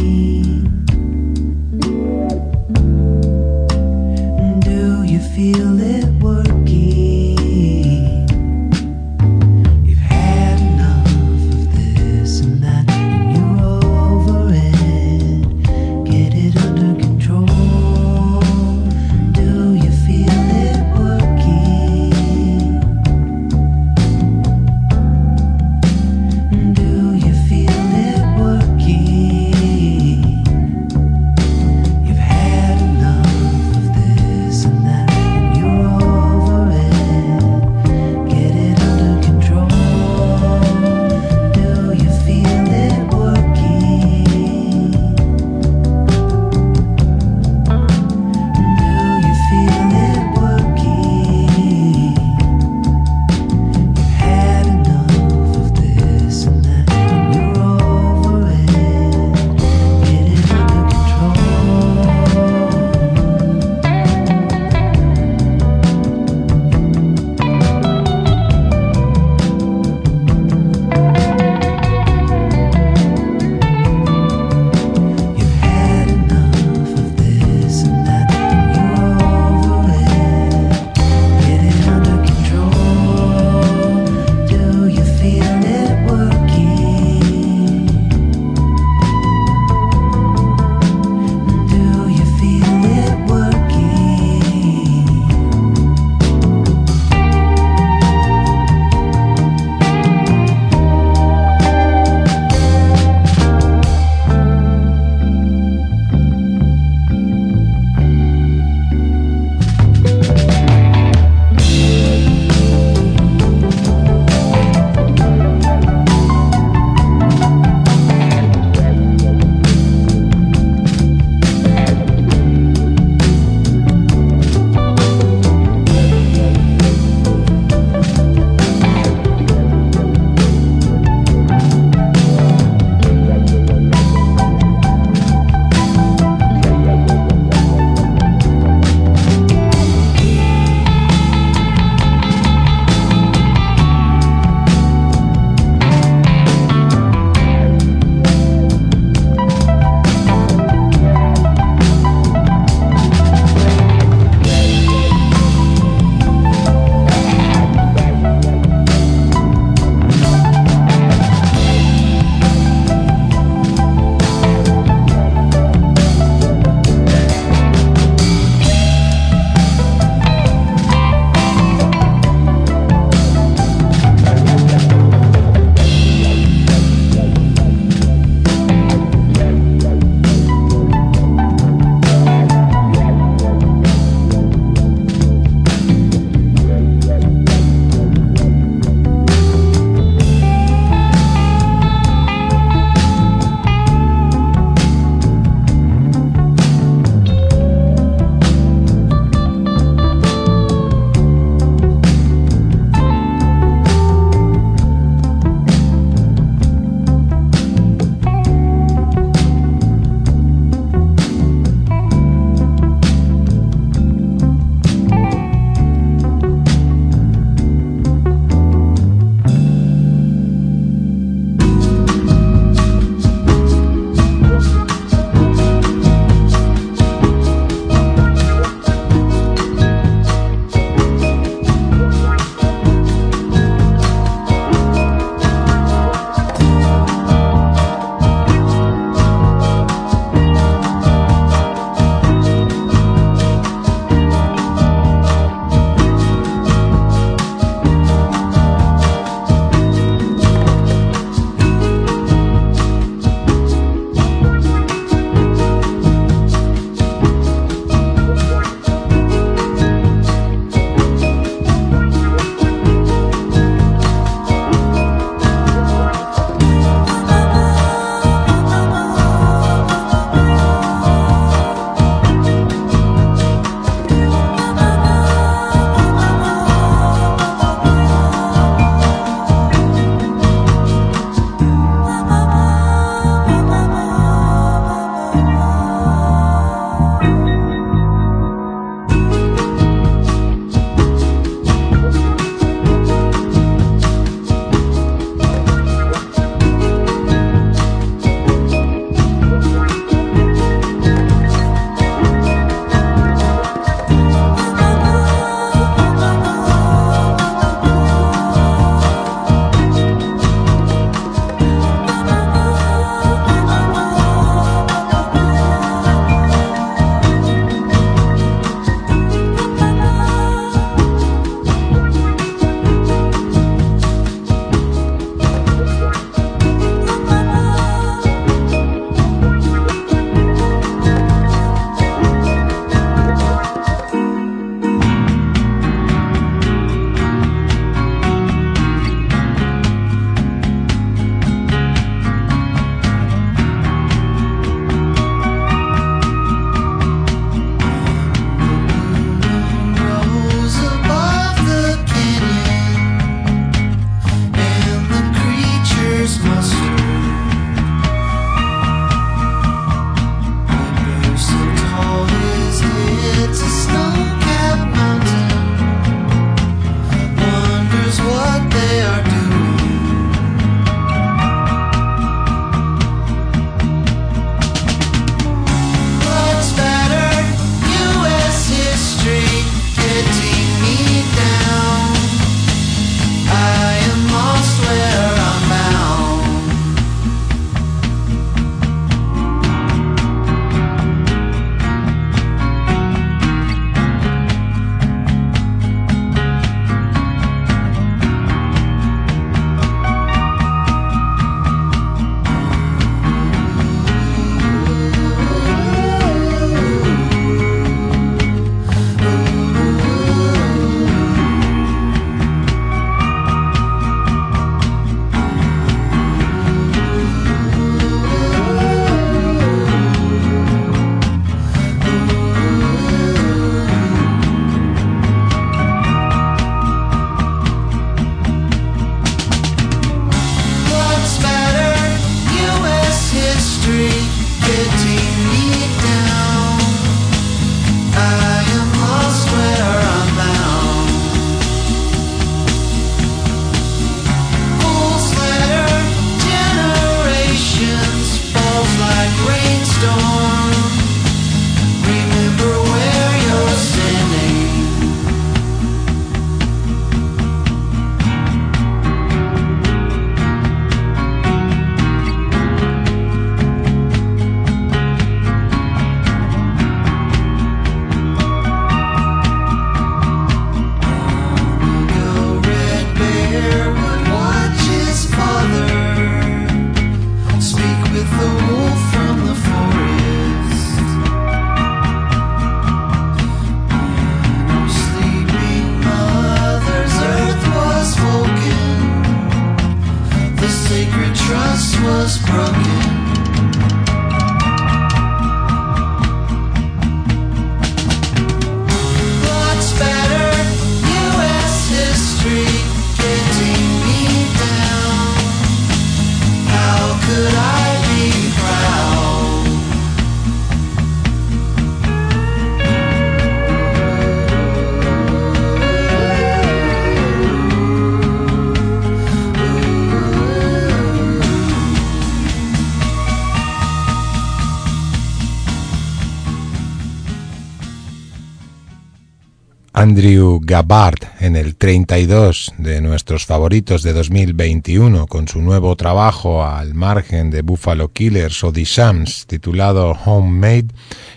Andrew Gabbard en el 32 de nuestros favoritos de 2021 con su nuevo trabajo al margen de Buffalo Killers o The Shams titulado Homemade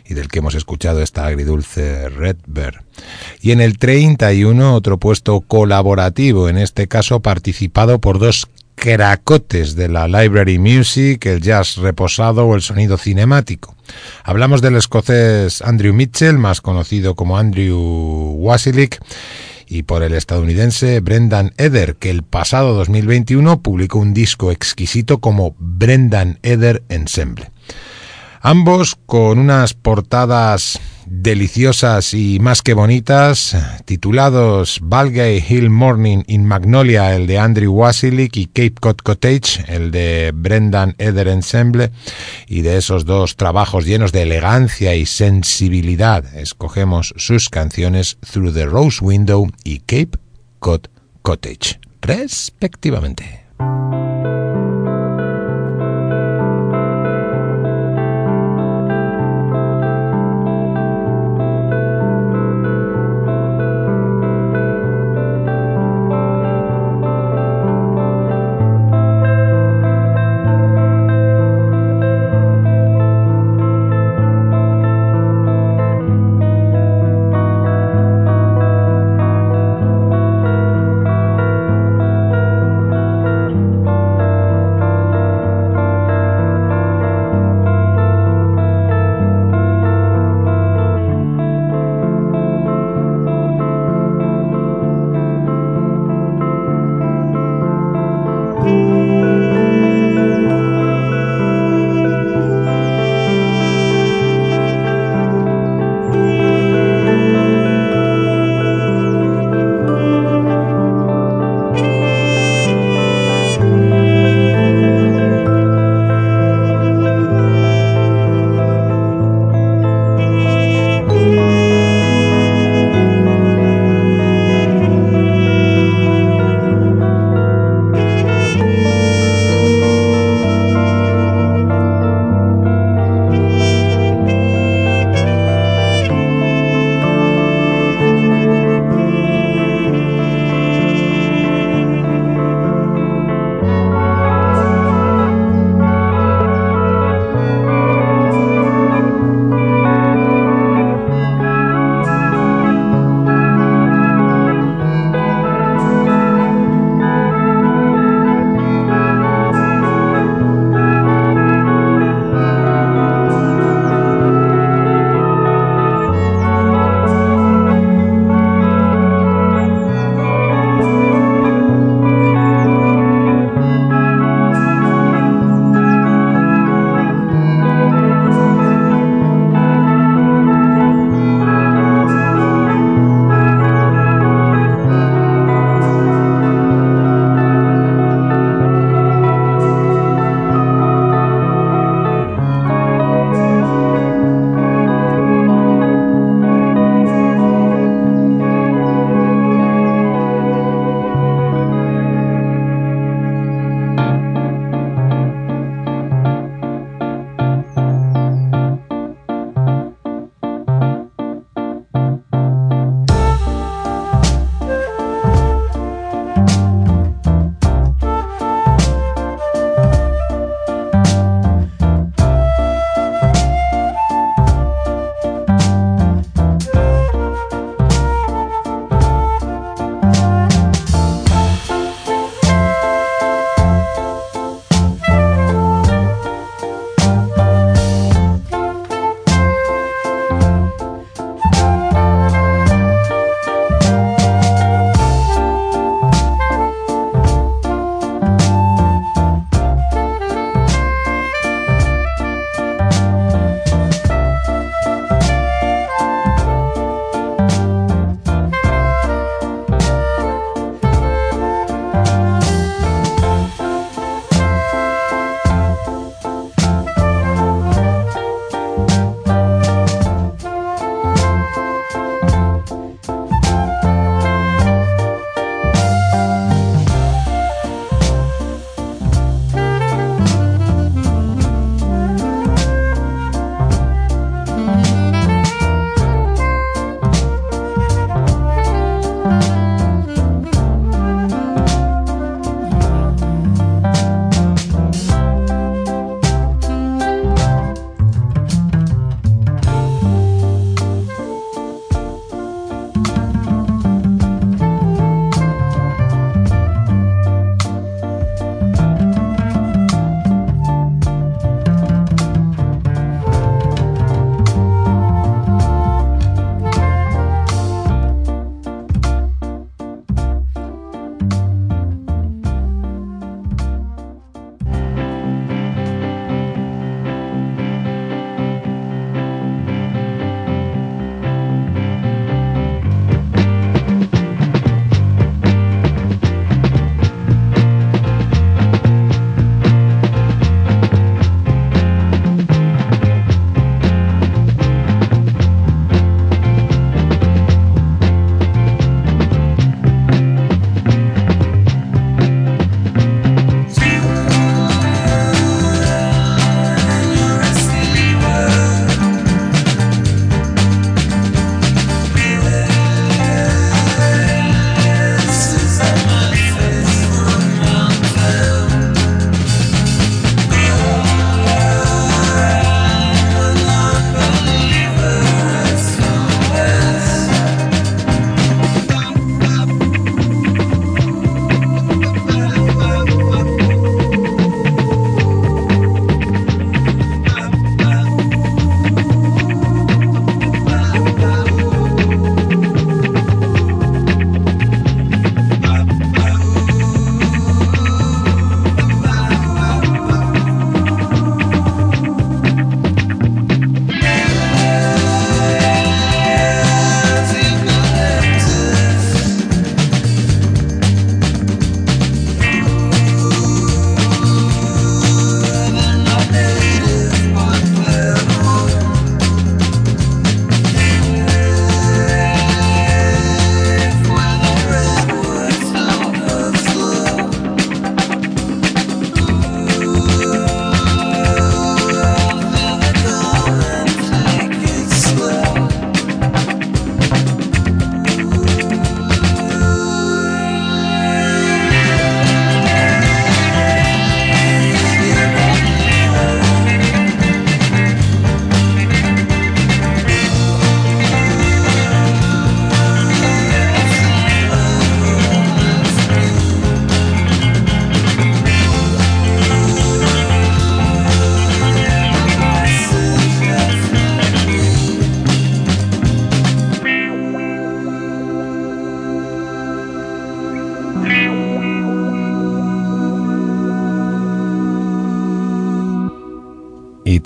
y del que hemos escuchado esta agridulce Red Bear. Y en el 31 otro puesto colaborativo, en este caso participado por dos cracotes de la library music, el jazz reposado o el sonido cinemático. Hablamos del escocés Andrew Mitchell, más conocido como Andrew Wasilick, y por el estadounidense Brendan Eder, que el pasado 2021 publicó un disco exquisito como Brendan Eder Ensemble. Ambos con unas portadas deliciosas y más que bonitas, titulados Balgay Hill Morning in Magnolia, el de Andrew Wasilick, y Cape Cod Cottage, el de Brendan Eder Ensemble, y de esos dos trabajos llenos de elegancia y sensibilidad, escogemos sus canciones Through the Rose Window y Cape Cod Cottage, respectivamente.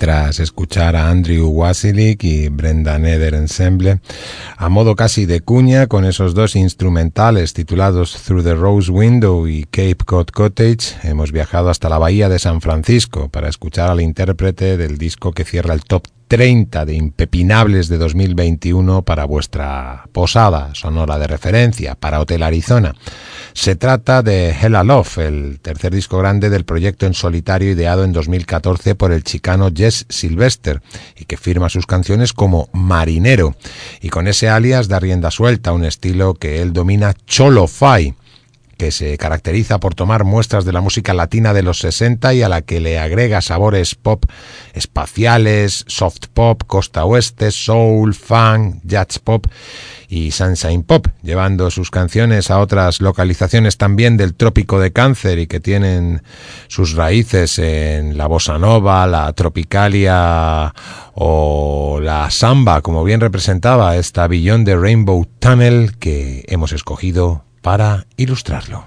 Tras escuchar a Andrew Wasilick y Brenda Nether Ensemble, a modo casi de cuña, con esos dos instrumentales titulados Through the Rose Window y Cape Cod Cottage, hemos viajado hasta la bahía de San Francisco para escuchar al intérprete del disco que cierra el top 30 de impepinables de 2021 para vuestra posada sonora de referencia, para Hotel Arizona. Se trata de Hella Love, el tercer disco grande del proyecto en solitario ideado en 2014 por el chicano Jess Sylvester y que firma sus canciones como Marinero y con ese alias da rienda suelta a un estilo que él domina Cholo-Fi que se caracteriza por tomar muestras de la música latina de los 60 y a la que le agrega sabores pop espaciales, soft pop, costa oeste, soul, funk, jazz pop y sunshine pop, llevando sus canciones a otras localizaciones también del trópico de cáncer y que tienen sus raíces en la bossa nova, la tropicalia o la samba, como bien representaba esta Beyond the Rainbow Tunnel que hemos escogido para ilustrarlo.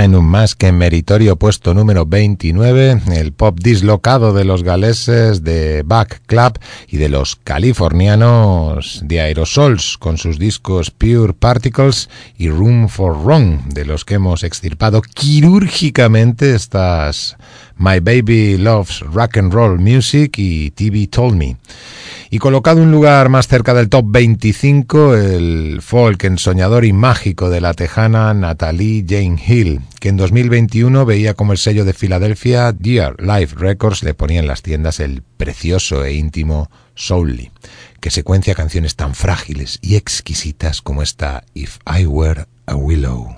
en un más que meritorio puesto número 29, el pop dislocado de los galeses de Back Club y de los californianos de Aerosols con sus discos Pure Particles y Room for Wrong, de los que hemos extirpado quirúrgicamente estas My Baby Loves Rock and Roll Music y TV Told Me. Y colocado un lugar más cerca del top 25, el folk ensoñador y mágico de la tejana Natalie Jane Hill, que en 2021 veía como el sello de Filadelfia Dear Life Records le ponía en las tiendas el precioso e íntimo Soully, que secuencia canciones tan frágiles y exquisitas como esta If I Were a Willow.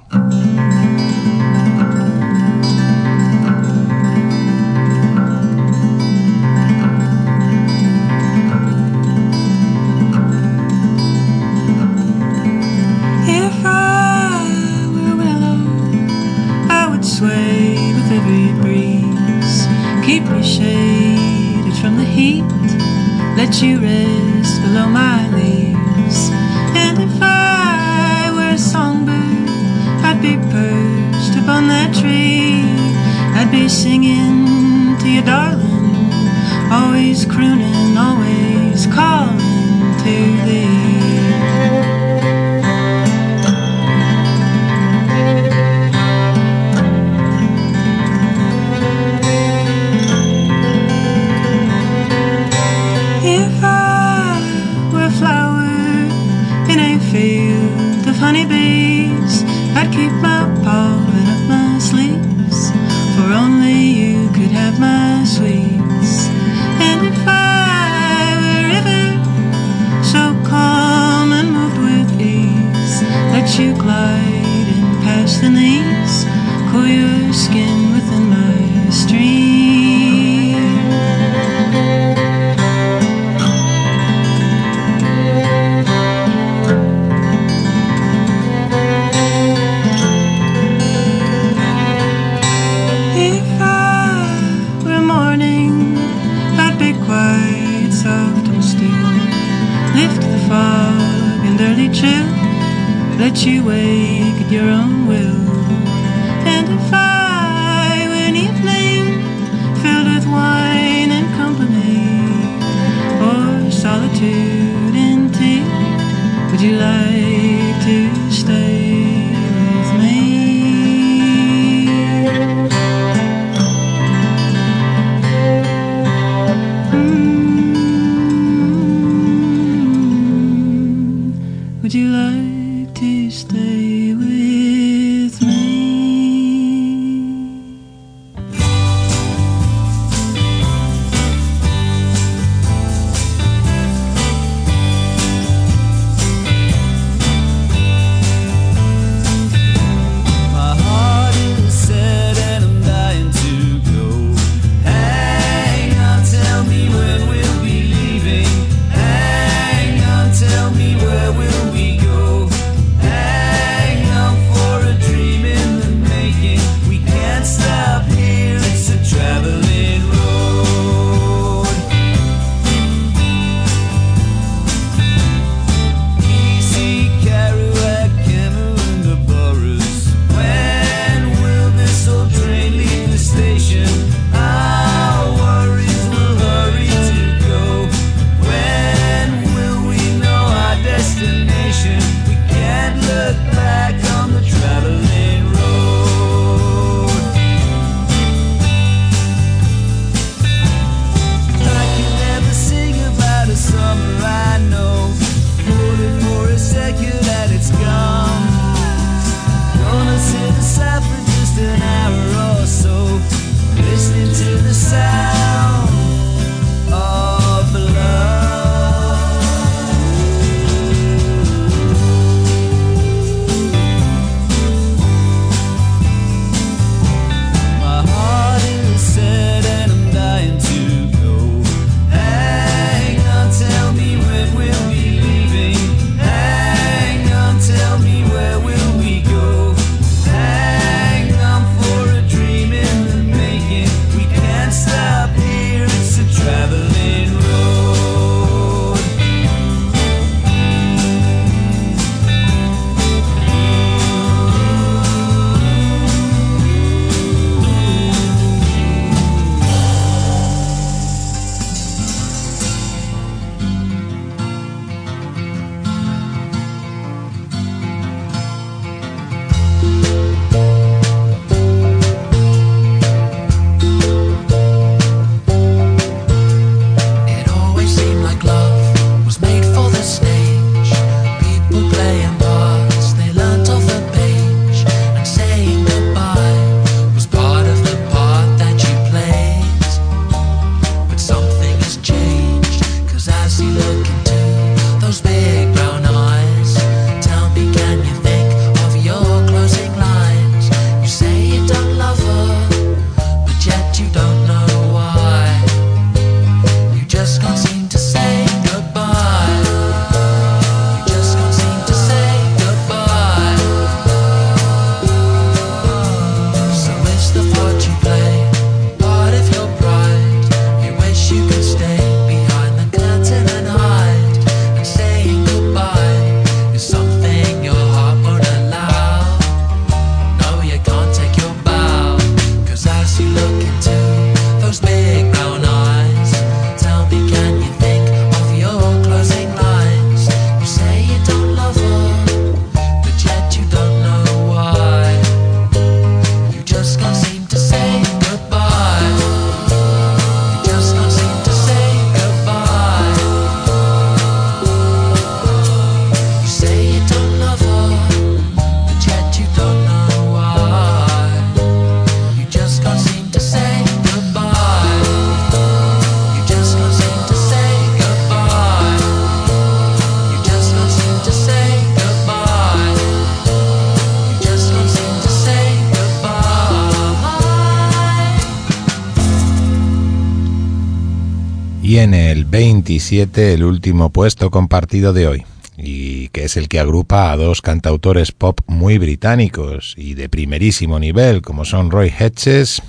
En el 27 el último puesto compartido de hoy, y que es el que agrupa a dos cantautores pop muy británicos y de primerísimo nivel, como son Roy Hedges,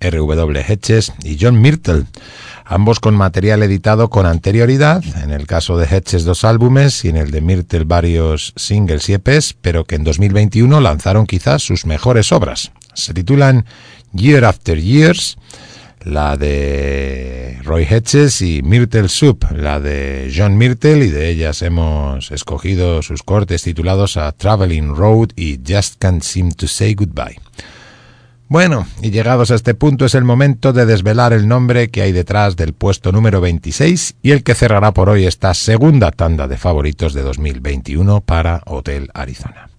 R.W. Hedges y John Myrtle, ambos con material editado con anterioridad, en el caso de Hedges dos álbumes y en el de Myrtle varios singles y EPs, pero que en 2021 lanzaron quizás sus mejores obras. Se titulan Year After Years, la de Roy Hedges y Myrtle Soup, la de John Myrtle, y de ellas hemos escogido sus cortes titulados a Traveling Road y Just Can't Seem to Say Goodbye. Bueno, y llegados a este punto es el momento de desvelar el nombre que hay detrás del puesto número 26 y el que cerrará por hoy esta segunda tanda de favoritos de 2021 para Hotel Arizona.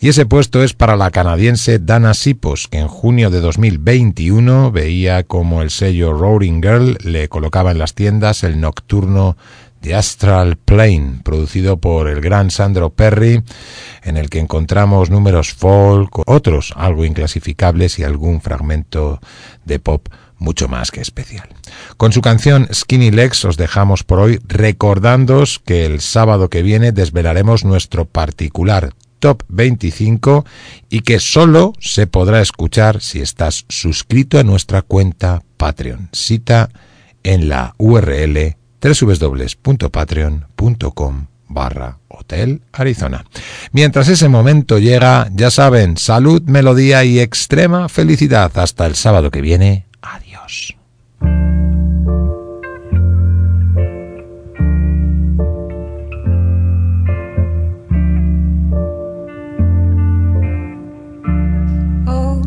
Y ese puesto es para la canadiense Dana Sipos, que en junio de 2021 veía como el sello Roaring Girl le colocaba en las tiendas el nocturno The Astral Plane, producido por el gran Sandro Perry, en el que encontramos números folk, otros algo inclasificables y algún fragmento de pop mucho más que especial. Con su canción Skinny Legs os dejamos por hoy recordándoos que el sábado que viene desvelaremos nuestro particular Top 25 y que solo se podrá escuchar si estás suscrito a nuestra cuenta Patreon. Cita en la URL www.patreon.com barra Hotel Arizona. Mientras ese momento llega, ya saben, salud, melodía y extrema felicidad. Hasta el sábado que viene. Adiós.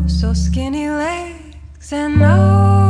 So skinny legs and all